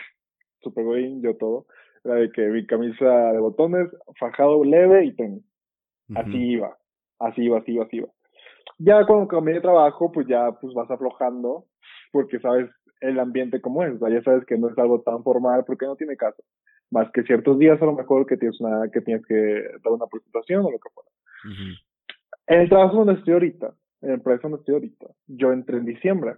super godín, yo todo, era de que mi camisa de botones, fajado leve y tenis. Así Ujú. iba, así iba, así iba, así iba. Ya cuando cambié de trabajo, pues ya pues vas aflojando, porque sabes el ambiente como es, o sea, ya sabes que no es algo tan formal porque no tiene caso. Más que ciertos días a lo mejor que tienes una, que tienes que dar una presentación o lo que fuera. Ujú. En el trabajo donde estoy ahorita, en la empresa donde estoy ahorita, yo entré en diciembre,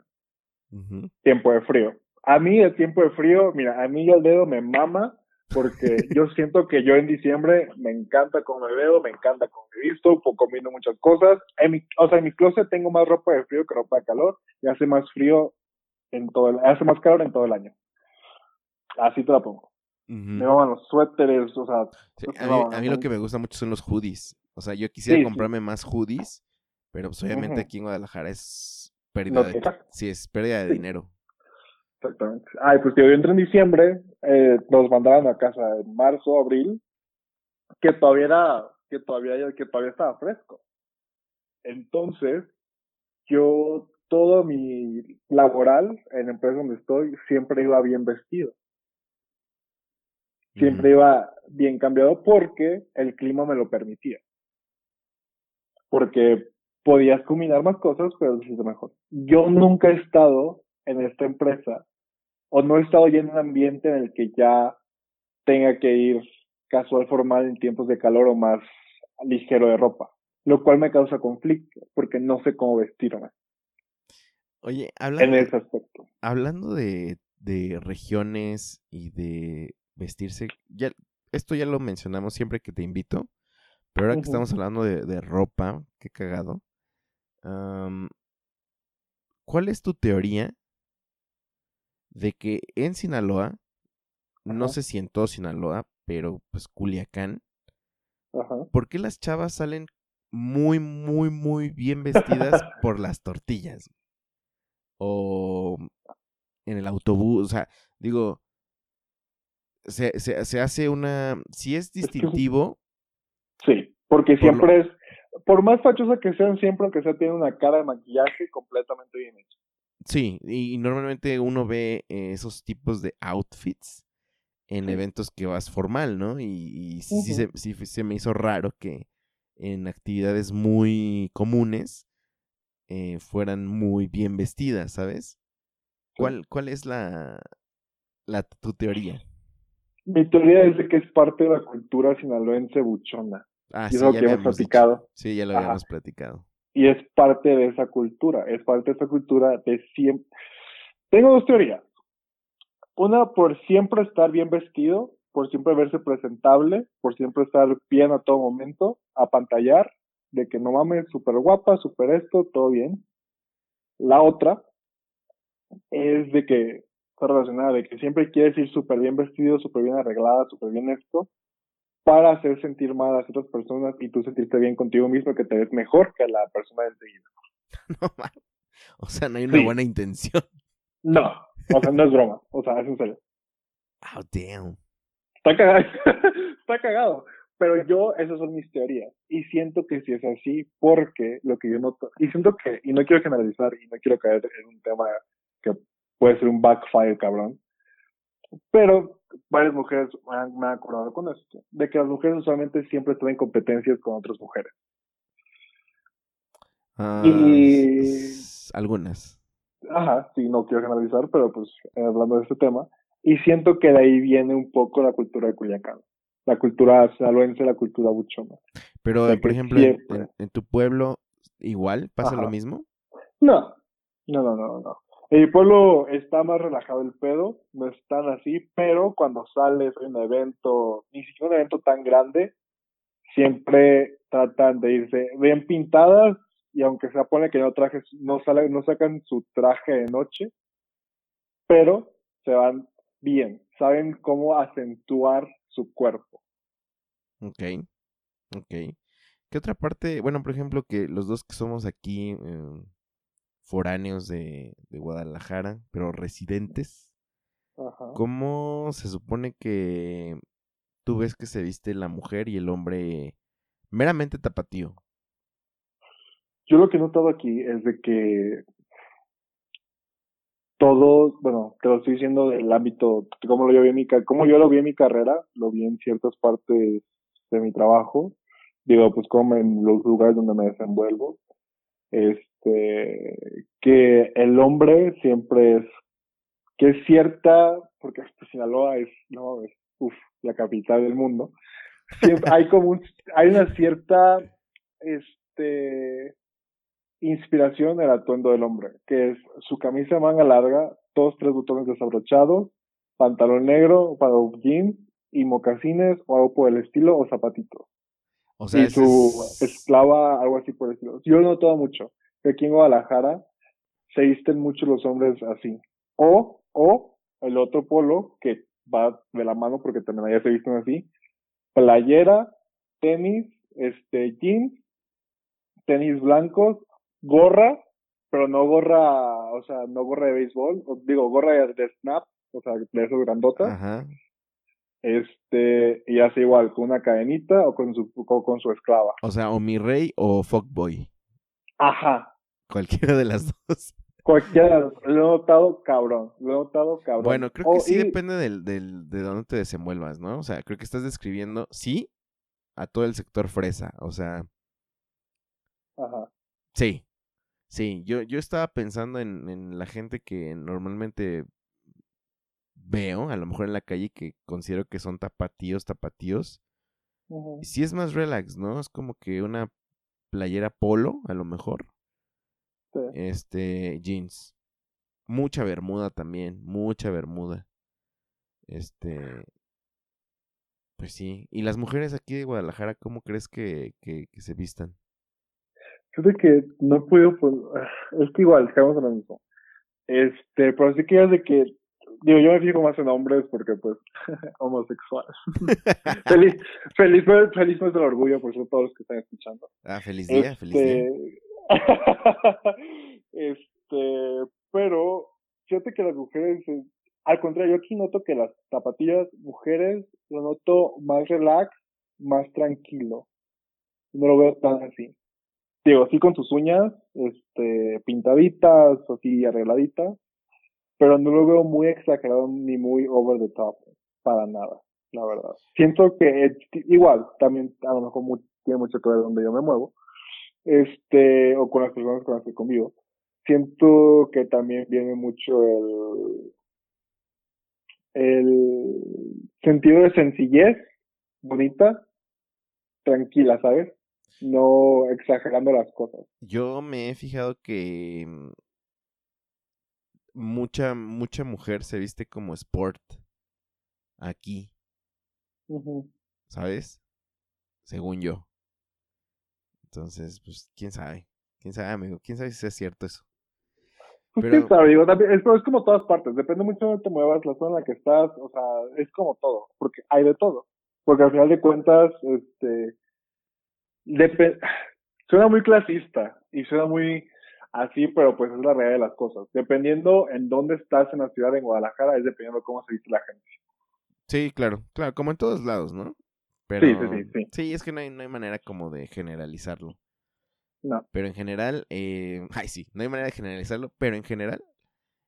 Ujú. tiempo de frío. A mí el tiempo de frío, mira, a mí el dedo me mama porque yo siento que yo en diciembre me encanta cómo me veo, me encanta cómo me visto, combino muchas cosas. En mi, o sea, en mi closet tengo más ropa de frío que ropa de calor y hace más frío en todo el, hace más calor en todo el año. Así te la pongo. Ujú. Me maman los suéteres, o sea, Sí, a mí, lo que me gusta mucho son los hoodies. O sea, yo quisiera Sí, sí. comprarme más hoodies, pero pues obviamente aquí en Guadalajara es pérdida No de, sí, es pérdida de dinero. Exactamente. Ay, pues tío, yo entré en diciembre, eh, nos mandaban a casa en marzo, abril, que todavía era, que todavía, que todavía estaba fresco. Entonces, yo, todo mi laboral en la empresa donde estoy, siempre iba bien vestido. Siempre iba bien cambiado porque el clima me lo permitía. Porque podías combinar más cosas, pero lo hiciste mejor. Yo nunca he estado en esta empresa o no he estado ya en un ambiente en el que ya tenga que ir casual formal en tiempos de calor o más ligero de ropa, lo cual me causa conflicto porque no sé cómo vestirme Oye, en hablando, ese aspecto. hablando de, de regiones y de vestirse, ya, esto ya lo mencionamos siempre que te invito, pero ahora que estamos hablando de, de ropa, qué cagado. ¿Cuál es tu teoría de que en Sinaloa, no sé si en todo Sinaloa, pero pues Culiacán, Ajá. ¿por qué las chavas salen muy, muy, muy bien vestidas por las tortillas? O en el autobús, o sea, digo, se, se, se hace una, si es distintivo, Sí, porque Por lo- siempre es, por más fachosa que sean, siempre aunque sea tiene una cara de maquillaje completamente bien hecha. sí, y, y normalmente uno ve eh, esos tipos de outfits en Sí. eventos que vas formal, ¿no? Y, y se, sí se me hizo raro que en actividades muy comunes eh, fueran muy bien vestidas, ¿sabes? ¿Cuál, cuál es la, la tu teoría? Mi teoría es de que es parte de la cultura sinaloense buchona. Ah, sí, es lo ya que hemos habíamos dicho. platicado. Sí, ya lo Ajá. habíamos platicado. Y es parte de esa cultura. Es parte de esa cultura de siempre. Tengo dos teorías. Una por siempre estar bien vestido, por siempre verse presentable, por siempre estar bien a todo momento, a pantallar, de que no mames, súper guapa, súper esto, todo bien. La otra es de que está relacionada, de que siempre quieres ir súper bien vestido, súper bien arreglada, súper bien esto, para hacer sentir mal a las otras personas y tú sentirte bien contigo mismo, que te ves mejor que la persona de enseguida. No mames. O sea, no hay una Sí. buena intención. No, o sea, no es broma, o sea, es en serio. Oh, damn. Está cagado, está cagado. Pero yo, esas son mis teorías. Y siento que si es así, porque lo que yo noto, y siento que, y no quiero generalizar, y no quiero caer en un tema que puede ser un backfire, cabrón. Pero varias mujeres me han, me han acordado con esto, de que las mujeres usualmente siempre están en competencias con otras mujeres. Ah, Y- algunas. Ajá, sí, no quiero generalizar, pero pues hablando de este tema. Y siento que de ahí viene un poco la cultura de Culiacán. La cultura sinaloense, la cultura buchona. Pero, por ejemplo, en, siempre- en- en tu pueblo, igual pasa lo mismo. No, no, no, no, no. En mi pueblo está más relajado el pedo, no es tan así, pero cuando sales a un evento, ni siquiera un evento tan grande, siempre tratan de irse bien pintadas, y aunque se pone que no trajes, no sale, no sacan su traje de noche, pero se van bien, saben cómo acentuar su cuerpo. Ok, ok. ¿Qué otra parte? Bueno, por ejemplo, que los dos que somos aquí eh, foráneos de, de, Guadalajara, pero residentes, Ajá. ¿cómo se supone que tú ves que se viste la mujer y el hombre meramente tapatío? Yo lo que he notado aquí es de que todo, bueno, te lo estoy diciendo del ámbito, como lo yo vi en como yo lo vi en mi carrera, lo vi en ciertas partes de mi trabajo, digo, pues como en los lugares donde me desenvuelvo, este, que el hombre siempre es, que es cierta, porque hasta Sinaloa es, no, es, uff, la capital del mundo, siempre hay como un, hay una cierta, este, inspiración el atuendo del hombre, que es su camisa de manga larga, todos tres botones desabrochados, pantalón negro, para jeans y mocasines o algo por el estilo o zapatitos. O sea, y su es... esclava, algo así por el estilo. Yo he notado mucho, que aquí en Guadalajara se visten mucho los hombres así. O, o el otro polo que va de la mano porque también allá se visten así, playera, tenis, este, jeans, tenis blancos, gorra, pero no gorra, o sea, no gorra de béisbol, digo, gorra de, de snap, o sea, de esos grandotas. Ajá. Este, y hace igual, con una cadenita o con su, o con su esclava. O sea, o mi rey o fuckboy. Ajá. Cualquiera de las dos. Cualquiera, lo he notado cabrón, lo he notado cabrón. Bueno, creo que oh, sí y... depende del, del, de dónde te desenvuelvas, ¿no? O sea, creo que estás describiendo, sí, a todo el sector fresa, o sea. Ajá. Sí, sí, yo, yo estaba pensando en, en la gente que normalmente veo, a lo mejor en la calle, que considero que son tapatíos, tapatíos. Uh -huh. Sí es más relax, ¿no? Es como que una playera polo, a lo mejor. Sí. Este, jeans. Mucha bermuda también, mucha bermuda. Este. Pues sí. ¿Y las mujeres aquí de Guadalajara, cómo crees que, que, que se vistan? Fíjate que no he podido. Pues, es que igual, estamos en lo mismo. Este, pero sí que es de que Digo, yo me fijo más en hombres porque, pues, homosexual. feliz, feliz, feliz mes del orgullo, por eso todos los que están escuchando. Ah, feliz día, este... feliz día. este, pero, fíjate que las mujeres, al contrario, yo aquí noto que las zapatillas mujeres lo noto más relax, más tranquilo. No lo veo tan así. Digo, así con tus uñas, este, pintaditas, así arregladitas pero no lo veo muy exagerado ni muy over the top, para nada, la verdad. Siento que igual, también a lo mejor tiene mucho que ver donde yo me muevo, este, o con las personas con las que convivo. Siento que también viene mucho el, el sentido de sencillez, bonita, tranquila, ¿sabes? No exagerando las cosas. Yo me he fijado que mucha, mucha mujer se viste como sport aquí. Uh -huh. ¿Sabes? Según yo. Entonces, pues, quién sabe. Quién sabe, amigo. Quién sabe si es cierto eso. Pues Pero... quién sabe, digo, también, es, es como todas partes. Depende mucho de dónde te muevas, la zona en la que estás. O sea, es como todo. Porque hay de todo. Porque al final de cuentas, este. Dep suena muy clasista y suena muy así, pero pues es la realidad de las cosas. Dependiendo en dónde estás en la ciudad, en Guadalajara, es dependiendo de cómo se viste la gente. Sí, claro, claro, como en todos lados, ¿no? Pero, sí, sí, sí, sí. Sí, es que no hay, no hay manera como de generalizarlo. No. Pero en general, eh, ay, sí, no hay manera de generalizarlo, pero en general,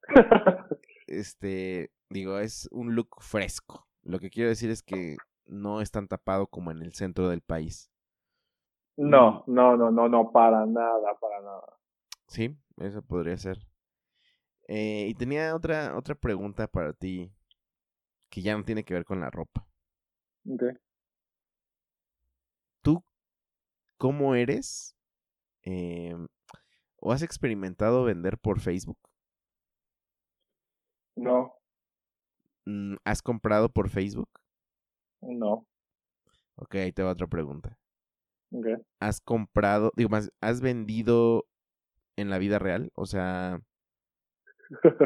este, digo, es un look fresco. Lo que quiero decir es que no es tan tapado como en el centro del país. No, no, no, no, no, para nada, para nada. Sí, eso podría ser. Eh, y tenía otra, otra pregunta para ti que ya no tiene que ver con la ropa. Ok. ¿Tú cómo eres? Eh, ¿O has experimentado vender por Facebook? No. Mm, ¿Has comprado por Facebook? No. Ok, ahí te va otra pregunta. Has comprado, digo más, has vendido en la vida real? O sea,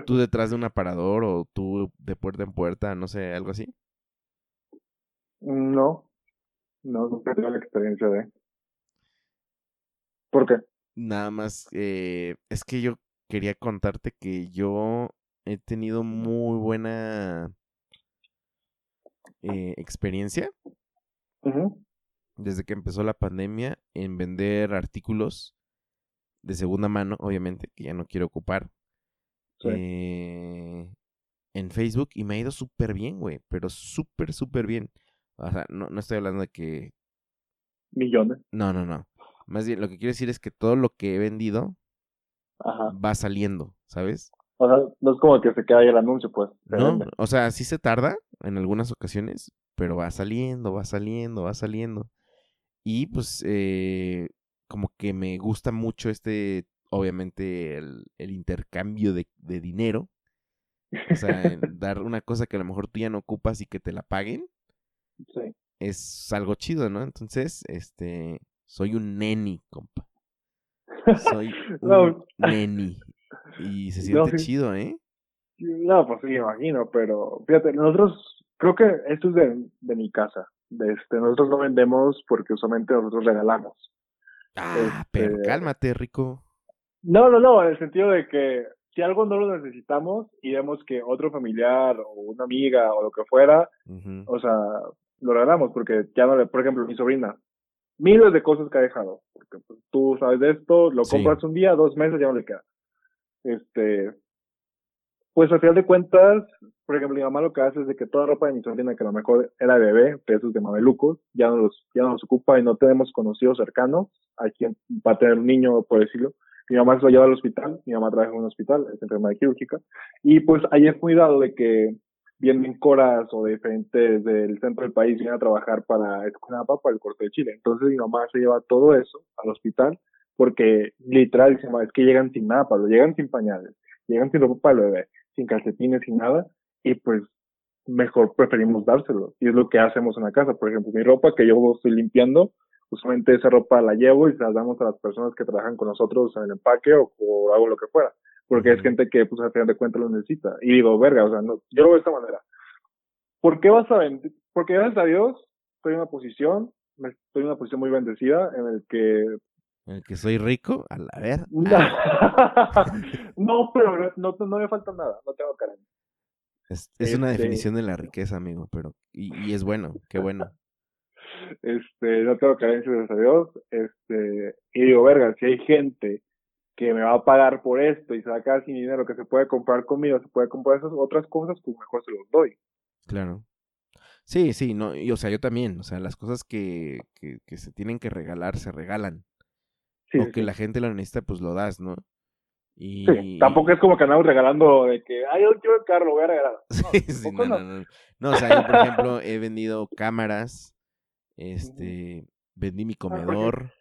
tú detrás de un aparador o tú de puerta en puerta, no sé, algo así. No, no, nunca tuve la experiencia de. ¿Por qué? Nada más, eh, es que yo quería contarte que yo he tenido muy buena eh, experiencia Ujú, desde que empezó la pandemia en vender artículos de segunda mano, obviamente, que ya no quiero ocupar, Sí. eh, en Facebook y me ha ido súper bien, güey, pero súper, súper bien. O sea, no, no estoy hablando de que... Millones. No, no, no. Más bien, lo que quiero decir es que todo lo que he vendido Ajá. va saliendo, ¿sabes? O sea, no es como que se queda ahí el anuncio, pues. No, o sea, sí se tarda en algunas ocasiones, pero va saliendo, va saliendo, va saliendo. Y pues eh, como que me gusta mucho este, obviamente, el, el intercambio de, de dinero. O sea, dar una cosa que a lo mejor tú ya no ocupas y que te la paguen, Sí. es algo chido, ¿no? Entonces, este, soy un neni, compa. Soy un No. neni. Y se No, siente sí. chido, ¿eh? No, pues sí, me imagino, pero fíjate, nosotros, creo que esto es de, de mi casa. Este, nosotros no vendemos porque usualmente nosotros regalamos. Ah, pero Este- cálmate, Rico. No, no, no, en el sentido de que si algo no lo necesitamos y vemos que otro familiar o una amiga o lo que fuera, o sea, lo regalamos porque ya no le, por ejemplo, mi sobrina, miles de cosas que ha dejado, porque pues, tú sabes de esto, lo Sí. compras un día, dos meses, ya no le queda. Este, pues al final de cuentas, por ejemplo, mi mamá lo que hace es de que toda ropa de mi sobrina, que a lo mejor era bebé, de esos de mamelucos, ya no los, ya no los ocupa y no tenemos conocidos cercanos a quien va a tener un niño, por decirlo. Mi mamá se lo lleva al hospital, mi mamá trabaja en un hospital, es enfermera quirúrgica, y pues ahí es muy dado de que vienen coras o de diferentes del centro del país vienen a trabajar para Escuinapa, para el corte de Chile. Entonces mi mamá se lleva todo eso al hospital porque literal dice, "Ma, es que llegan sin nada, Pablo, llegan sin pañales, llegan sin ropa para el bebé, sin calcetines, sin nada, y pues mejor preferimos dárselo. Y es lo que hacemos en la casa. Por ejemplo, mi ropa que yo estoy limpiando, usualmente esa ropa la llevo y se las damos a las personas que trabajan con nosotros en el empaque o, o hago lo que fuera. Porque es gente que, pues, al final de cuentas lo necesita. Y digo, verga, o sea, no, yo lo veo de esta manera. ¿Por qué vas a vender? Porque gracias a Dios estoy en una posición, estoy en una posición muy bendecida en el que que soy rico, a la ver. no, no, pero no, no, me falta nada, no tengo carencia. es es una este- definición de la riqueza, amigo, pero. Y, y es bueno, qué bueno. Este, no tengo carencia, gracias a Dios. Este, y digo, verga, si hay gente que me va a pagar por esto y se va a quedar sin dinero que se puede comprar conmigo, se puede comprar esas otras cosas, pues mejor se los doy. Claro. Sí, sí, no, y, o sea, yo también, o sea, las cosas que, que, que se tienen que regalar, se regalan. Sí, o sí, que sí. la gente lo necesita, pues lo das, ¿no? Y... Sí, tampoco es como que andamos regalando de que, ay, yo quiero el carro, lo voy a regalar. No, no, o sea, yo, por ejemplo, he vendido cámaras, este, vendí mi porque- comedor.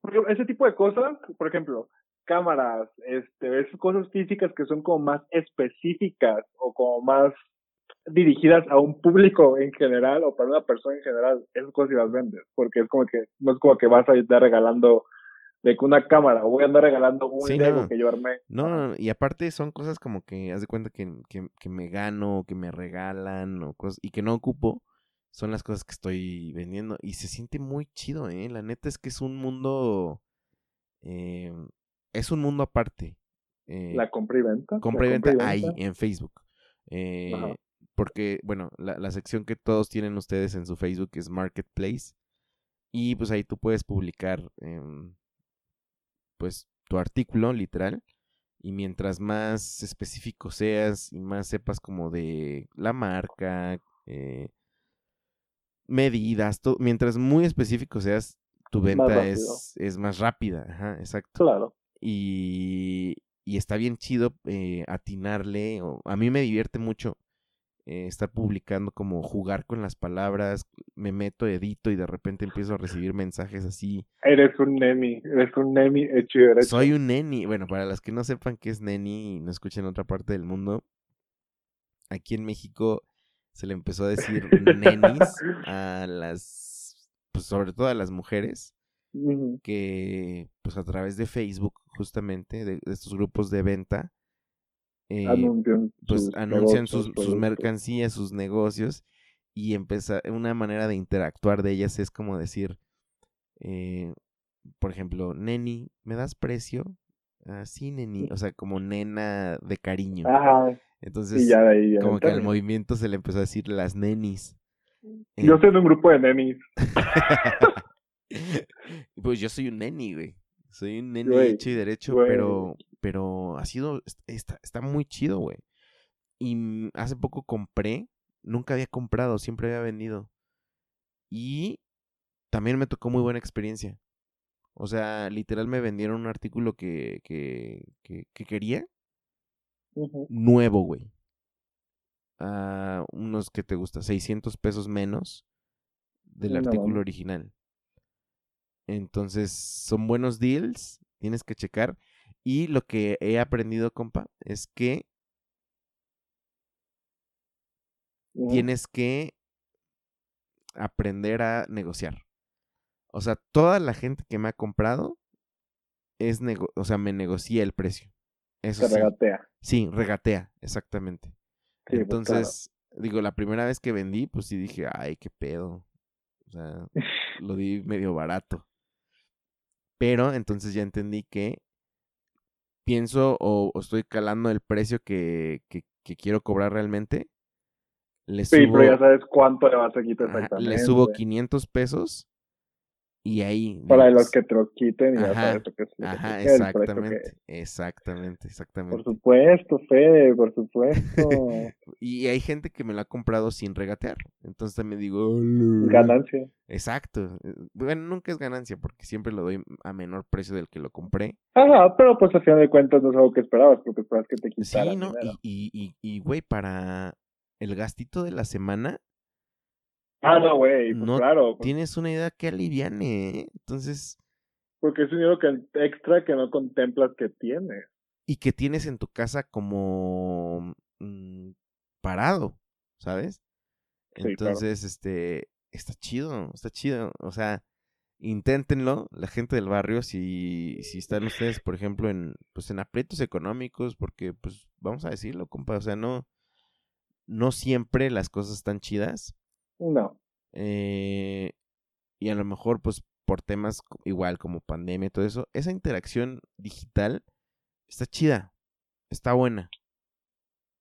Porque ese tipo de cosas, por ejemplo, cámaras, este, esas cosas físicas que son como más específicas o como más dirigidas a un público en general o para una persona en general, esas cosas sí las vendes, porque es como que, no es como que vas a estar regalando de que una cámara o voy a andar regalando un Sí, Lego no. que yo armé. No, no, y aparte son cosas como que, haz de cuenta que, que, que me gano, que me regalan, o cosas, y que no ocupo, son las cosas que estoy vendiendo. Y se siente muy chido, ¿eh? La neta es que es un mundo, eh, es un mundo aparte. eh, La compra y venta. compra y venta ahí, en Facebook. Eh, porque, bueno, la, la sección que todos tienen ustedes en su Facebook es Marketplace. Y pues ahí tú puedes publicar, em, pues, tu artículo, literal. Y mientras más específico seas y más sepas como de la marca, eh, medidas, todo, mientras muy específico seas, tu venta es, es más rápida. Ajá, exacto Claro. y, y está bien chido eh, atinarle. O, a mí me divierte mucho eh, estar publicando como jugar con las palabras. Me meto, edito y de repente empiezo a recibir mensajes así. Eres un nemi, eres un nemi hecho y derecho. Soy un neni. Bueno, para las que no sepan qué es neni y no escuchen otra parte del mundo, aquí en México se le empezó a decir nenis a las, pues sobre todo a las mujeres que pues a través de Facebook, justamente, de, de estos grupos de venta, eh, Anuncian pues sus anuncian negocios, sus, sus mercancías, sus negocios, y empezar, una manera de interactuar de ellas es como decir, eh, por ejemplo, Neni, ¿me das precio? Ah, sí, Neni, o sea, como nena de cariño. Ajá, Entonces, ya de ahí como que al movimiento se le empezó a decir las nenis. Yo estoy en un grupo de nenis. pues yo soy un neni, güey. Soy un neni hecho y derecho, pero, pero ha sido, está, está muy chido, güey. Y mm, hace poco compré, nunca había comprado, siempre había vendido. Y también me tocó muy buena experiencia. O sea, literal me vendieron un artículo que, que, que, que quería, nuevo, güey. A unos que te gusta, 600 pesos menos del No artículo original. Entonces, son buenos deals, tienes que checar. Y lo que he aprendido, compa, es que tienes que aprender a negociar. O sea, toda la gente que me ha comprado es nego- o sea, me negocia el precio. Eso Se sí. regatea. Sí, regatea, exactamente. Sí, pues, claro. Entonces, digo, la primera vez que vendí, pues sí dije, ay, qué pedo. O sea, lo di medio barato. Pero entonces ya entendí que pienso o, o estoy calando el precio que, que- que quiero cobrar realmente. Le Sí, subo, pero ya sabes cuánto le vas a quitar exactamente. le subo 500 pesos y ahí... Para los que te los quiten y ya Ajá, sabes lo que es. lo que Ajá, que exactamente, es. exactamente, Por exactamente. supuesto, Fede, por supuesto. Y hay gente que me lo ha comprado sin regatear. Entonces también digo, "Hola". Ganancia. Exacto. eh, Bueno, nunca es ganancia porque siempre lo doy a menor precio del que lo compré. Ajá, pero pues al final de cuentas no es algo que esperabas, porque esperabas que te Sí, quitaran ¿no? dinero. Y, y, y, y, güey, para el gastito de la semana, Ah, no, güey, pues no claro, pues, tienes una idea que aliviane, ¿eh? Entonces, porque es un dinero que, extra que no contemplas que tienes. y que tienes en tu casa como mm, parado, ¿sabes? Sí, claro. Entonces, este, está chido, está chido. O sea, inténtenlo, la gente del barrio, si, si están ustedes, por ejemplo, en, pues en aprietos económicos, porque, pues, vamos a decirlo, compa, o sea, no, no siempre las cosas están chidas. No. eh, y a lo mejor, pues, por temas igual como pandemia y todo eso, esa interacción digital está chida, está buena.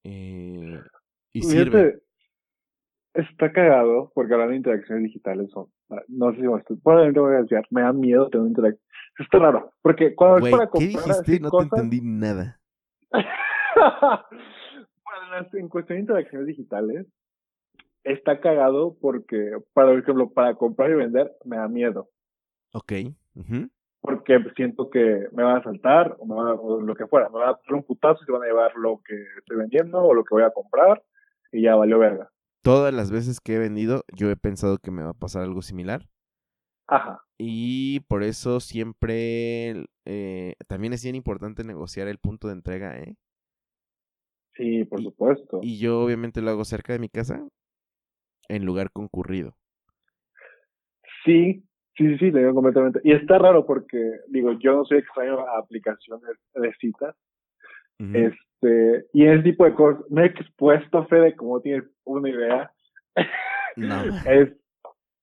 Eh, y sirve. Fíjate, está cagado porque hablando de interacciones digitales son, no sé si me estoy, probablemente voy a decir, me da miedo tener interacción. Está raro, porque cuando es para ¿qué comprar dijiste? así No te entendí nada. Bueno, en cuestión de interacciones digitales, está cagado porque, para ejemplo, para comprar y vender, me da miedo. Ok. Porque siento que me van a saltar o, me van a- o lo que fuera. Me van a dar un putazo y se van a llevar lo que estoy vendiendo o lo que voy a comprar y ya valió verga. Todas las veces que he vendido, yo he pensado que me va a pasar algo similar. Ajá. Y por eso siempre eh, también es bien importante negociar el punto de entrega, ¿eh? Sí, por Y- supuesto. Y yo obviamente lo hago cerca de mi casa, en lugar concurrido. Sí, sí, sí, sí, le digo completamente. Y está raro porque, digo, yo no soy extraño a aplicaciones de citas. Este, y ese tipo de cosas, me he expuesto, Fede, como tienes una idea. No. es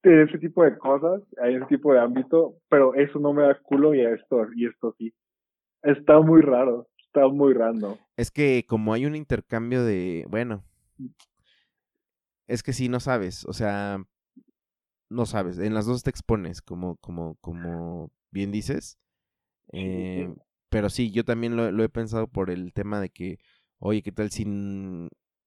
ese tipo de cosas, hay ese tipo de ámbito, pero eso no me da culo y esto, y esto sí. Está muy raro, está muy raro. Es que como hay un intercambio de, bueno, es que sí, no sabes, o sea, no sabes, en las dos te expones, como, como, como bien dices. Eh, pero sí, yo también lo, lo he pensado por el tema de que, oye, ¿qué tal si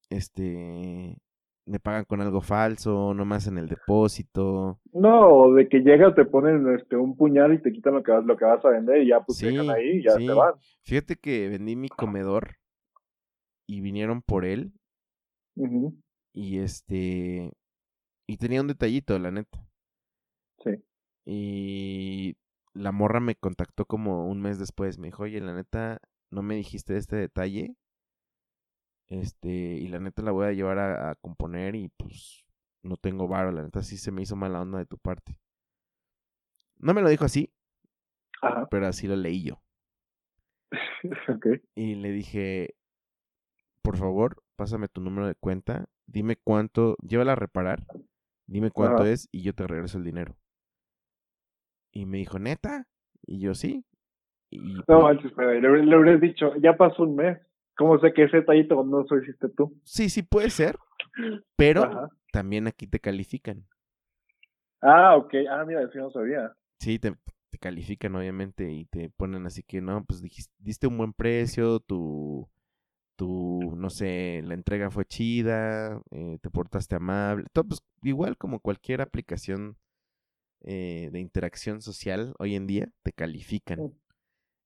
este me pagan con algo falso, nomás en el depósito? No, de que llegas, te ponen este un puñal y te quitan lo que vas, lo que vas a vender y ya pues te Sí, dejan ahí y ya te van. Fíjate que vendí mi comedor y vinieron por él y este y tenía un detallito, la neta. Sí. Y la morra me contactó como un mes después. Me dijo, oye, la neta, no me dijiste este detalle. Este, y la neta la voy a llevar a, a componer y pues no tengo varo. La neta sí se me hizo mala onda de tu parte. No me lo dijo así, Ajá. pero así lo leí yo. ok. Y le dije, por favor, pásame tu número de cuenta, dime cuánto, llévala a reparar, dime cuánto Ajá. es y yo te regreso el dinero. Y me dijo, neta, y yo sí. Y No manches, pero le, le hubieras dicho, ya pasó un mes. ¿Cómo sé que ese detallito no lo hiciste tú? sí, sí puede ser, pero Ajá. también aquí te califican. Ah, ok. Ah, mira, eso yo no sabía. Sí, te, te califican obviamente y te ponen así que no, pues dijiste, diste un buen precio, tu, tu, no sé, la entrega fue chida, eh, te portaste amable, todo, pues igual como cualquier aplicación eh, de interacción social hoy en día, te califican. Mm.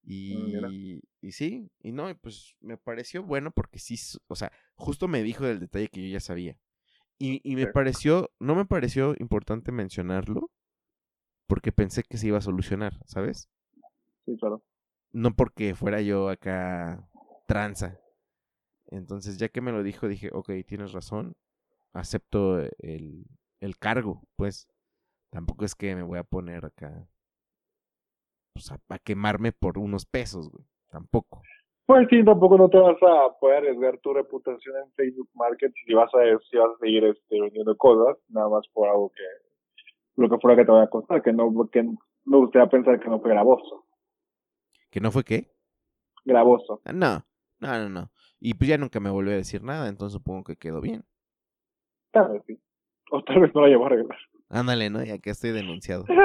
Y, y sí, y no, y pues me pareció bueno porque sí, o sea, justo me dijo del detalle que yo ya sabía. Y, y me Sí. pareció, no me pareció importante mencionarlo porque pensé que se iba a solucionar, ¿sabes? Sí, claro. No porque fuera yo acá tranza. Entonces, ya que me lo dijo, dije, ok, tienes razón, acepto el, el cargo, pues. Tampoco es que me voy a poner acá, pues, a, a quemarme por unos pesos, güey. Tampoco. Pues sí, tampoco no te vas a poder arriesgar tu reputación en Facebook Market si vas a, si vas a seguir este, vendiendo cosas, nada más por algo que, lo que fuera que te vaya a costar, que no, que me gustaría pensar que no fue gravoso. ¿Que no fue qué? Gravoso. Ah, No, no, no, no. Y pues ya nunca me volvió a decir nada, entonces supongo que quedó bien. Tal vez sí. O tal vez no la llevo a arreglar. Ándale, ¿no? Ya que estoy denunciado.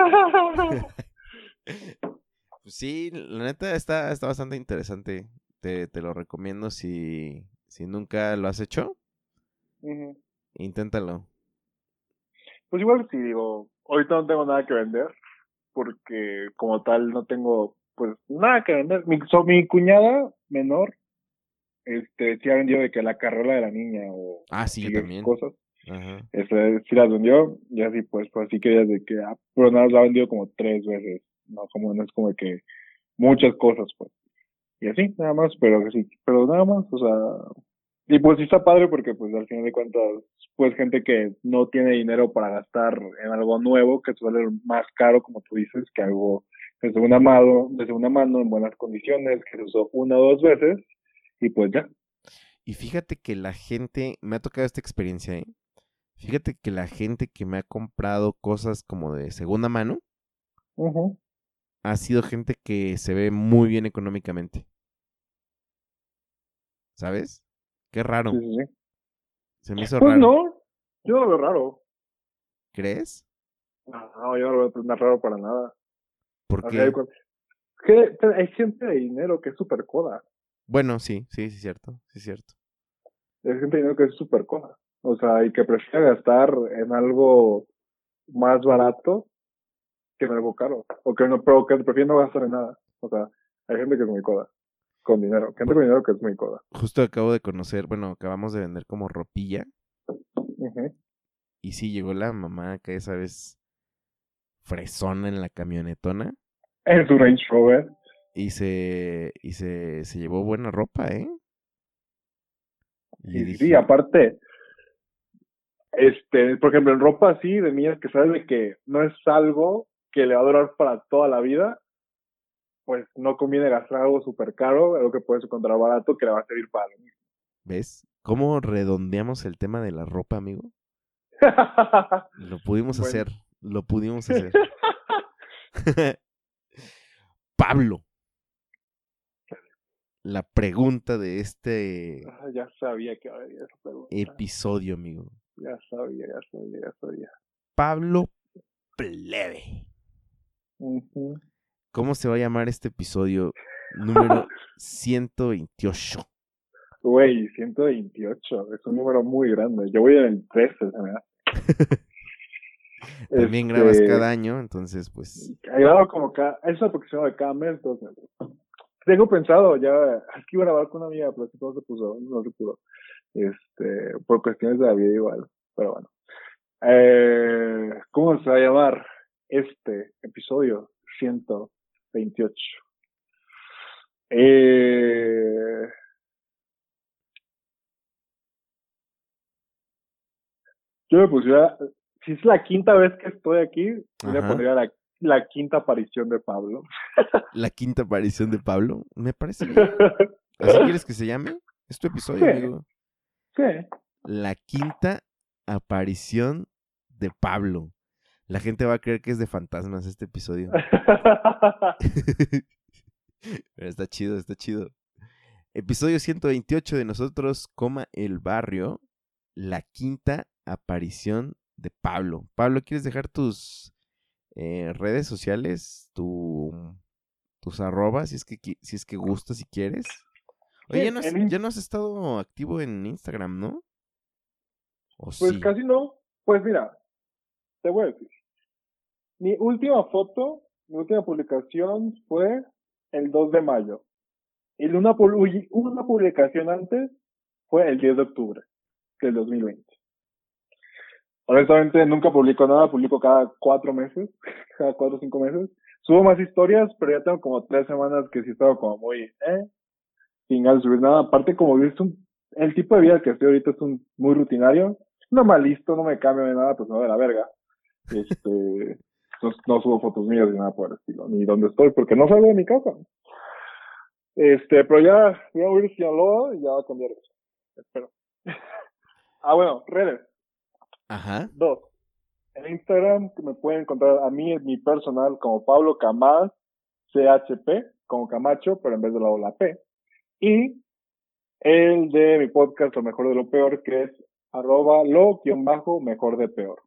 Pues sí, la neta está, está bastante interesante. Te, te lo recomiendo si, si nunca lo has hecho. Inténtalo. Pues igual si digo, ahorita no tengo nada que vender, porque como tal no tengo pues nada que vender. Mi, so, mi cuñada menor, este, sí ha vendido de que la carrola de la niña o Ah, sí, yo sigues también. cosas. Ajá. Este, sí las vendió, y así pues, pues así que de que, ah, pero nada, más la ha vendido como tres veces, no, como, no es como que muchas cosas, pues. Y así, nada más, pero sí, pero nada más, o sea, y pues sí está padre porque pues al final de cuentas, pues gente que no tiene dinero para gastar en algo nuevo, que suele ser más caro, como tú dices, que algo de segunda mano, de segunda mano, en buenas condiciones, que se usó una o dos veces, y pues ya. Y fíjate que la gente, me ha tocado esta experiencia, ¿eh? Fíjate que la gente que me ha comprado cosas como de segunda mano ha sido gente que se ve muy bien económicamente. ¿Sabes? Qué raro. Sí, sí, sí. Se me hizo Pues raro. no, yo no lo veo raro. ¿Crees? No, yo no lo veo raro para nada. ¿Por qué? hay que- hay gente de dinero que es súper coda. Bueno, sí, sí, sí, es cierto, sí, es cierto. Hay gente que es súper coda. O sea, y que prefiere gastar en algo más barato que en algo caro. O que no, pero que prefiere no gastar en nada. O sea, hay gente que es muy coda. Con dinero. Gente con dinero que es muy coda. Justo acabo de conocer, bueno, acabamos de vender como ropilla y sí llegó la mamá que esa vez fresona en la camionetona En su Range Rover. Y se y se, se llevó buena ropa, ¿eh? Y Y dije, sí, aparte, este, por ejemplo, en ropa así, de niñas que sabes de que no es algo que le va a durar para toda la vida, pues no conviene gastar algo súper caro, algo que puedes encontrar barato que le va a servir para lo mismo. ¿ves? ¿Cómo redondeamos el tema de la ropa, amigo? Lo pudimos Bueno. hacer, lo pudimos hacer. Pablo. La pregunta de este Ah, ya sabía que había esa pregunta. episodio, amigo. Ya sabía, ya sabía, ya sabía. Pablo Plebe. ¿Cómo se va a llamar este episodio número 128? Güey, 128, es un número muy grande. Yo voy en el 13, se me da. También Este, grabas cada año, entonces pues Grabo como cada, es aproximado de cada mes, dos meses. Tengo pensado ya, es que iba a grabar con una amiga, pero no se puso, no se pudo. Este, por cuestiones de la vida igual, pero bueno. Eh, ¿Cómo se va a llamar este episodio 128? Eh, yo me pusiera, si es la quinta vez que estoy aquí, yo le pondría la, la quinta aparición de Pablo. La quinta aparición de Pablo. Me parece bien. ¿Así quieres que se llame? Es tu episodio, Sí. amigo. Sí. La quinta aparición de Pablo. La gente va a creer que es de fantasmas este episodio. Pero está chido, está chido. Episodio 128 de nosotros, coma el barrio. La quinta aparición de Pablo. Pablo, ¿quieres dejar tus eh, redes sociales? Tu, tus arrobas, si es que, si es que gustas, si quieres. Oye, ya no, has, ya no has estado activo en Instagram, ¿no? ¿O Pues sí? casi no. Pues mira, te voy a decir. Mi última foto, mi última publicación fue el 2 de mayo. Y una, una publicación antes fue el 10 de octubre del 2020. Honestamente, nunca publico nada, publico cada cuatro meses, cada cuatro o cinco meses. Subo más historias, pero ya tengo como tres semanas que sí estaba como muy, eh, sin de subir nada. Aparte, como viste, un- el tipo de vida que estoy ahorita es un muy rutinario. No me listo, no me cambio de nada, pues voy a la verga. Este, no, no subo fotos mías ni nada por el estilo, ni dónde estoy, porque no salgo de mi casa. Este, pero ya voy a ir a Sinaloa y ya va a cambiar eso. Espero. ah, bueno, redes. Ajá. Dos. En Instagram me pueden encontrar a mí, en mi personal, como Pablo Camas, CHP, como Camacho, pero en vez de la O, la P. Y el de mi podcast, Lo Mejor de lo Peor, que es arroba lo bajo mejor de peor.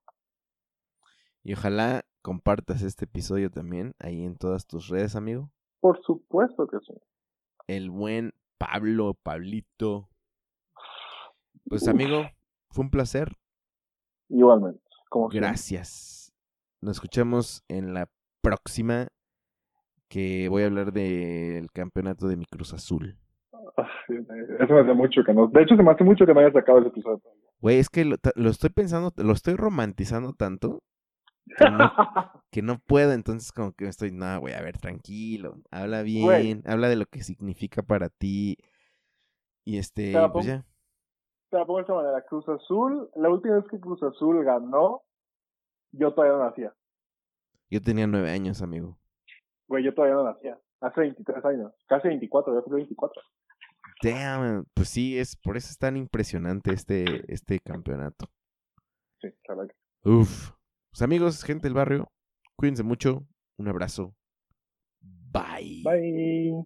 Y ojalá compartas este episodio también ahí en todas tus redes, amigo. Por supuesto que sí. El buen Pablo, Pablito. Pues Uf. amigo, fue un placer. Igualmente. Como siempre. Gracias. Nos escuchamos en la próxima que voy a hablar del campeonato de mi Cruz Azul. Ah, Eso me hace mucho que no. De hecho, se me hace mucho que no hayas sacado ese episodio. Güey, es que lo, estoy pensando, lo estoy romantizando tanto que no, que no puedo, entonces como que estoy, no, güey, a ver, tranquilo, habla bien, Güey. habla de lo que significa para ti. Y este, pues pongo- ya. Te la pongo de esta manera. Cruz Azul, la última vez que Cruz Azul ganó, yo todavía no nacía. Yo tenía nueve años, amigo. Güey, yo todavía no nacía. Hace 23 años. Casi 24, yo cumplí 24. Damn, pues sí, es por eso es tan impresionante este, este campeonato. Sí, la verdad. Uf. Pues amigos, gente del barrio, cuídense mucho. Un abrazo. Bye. Bye.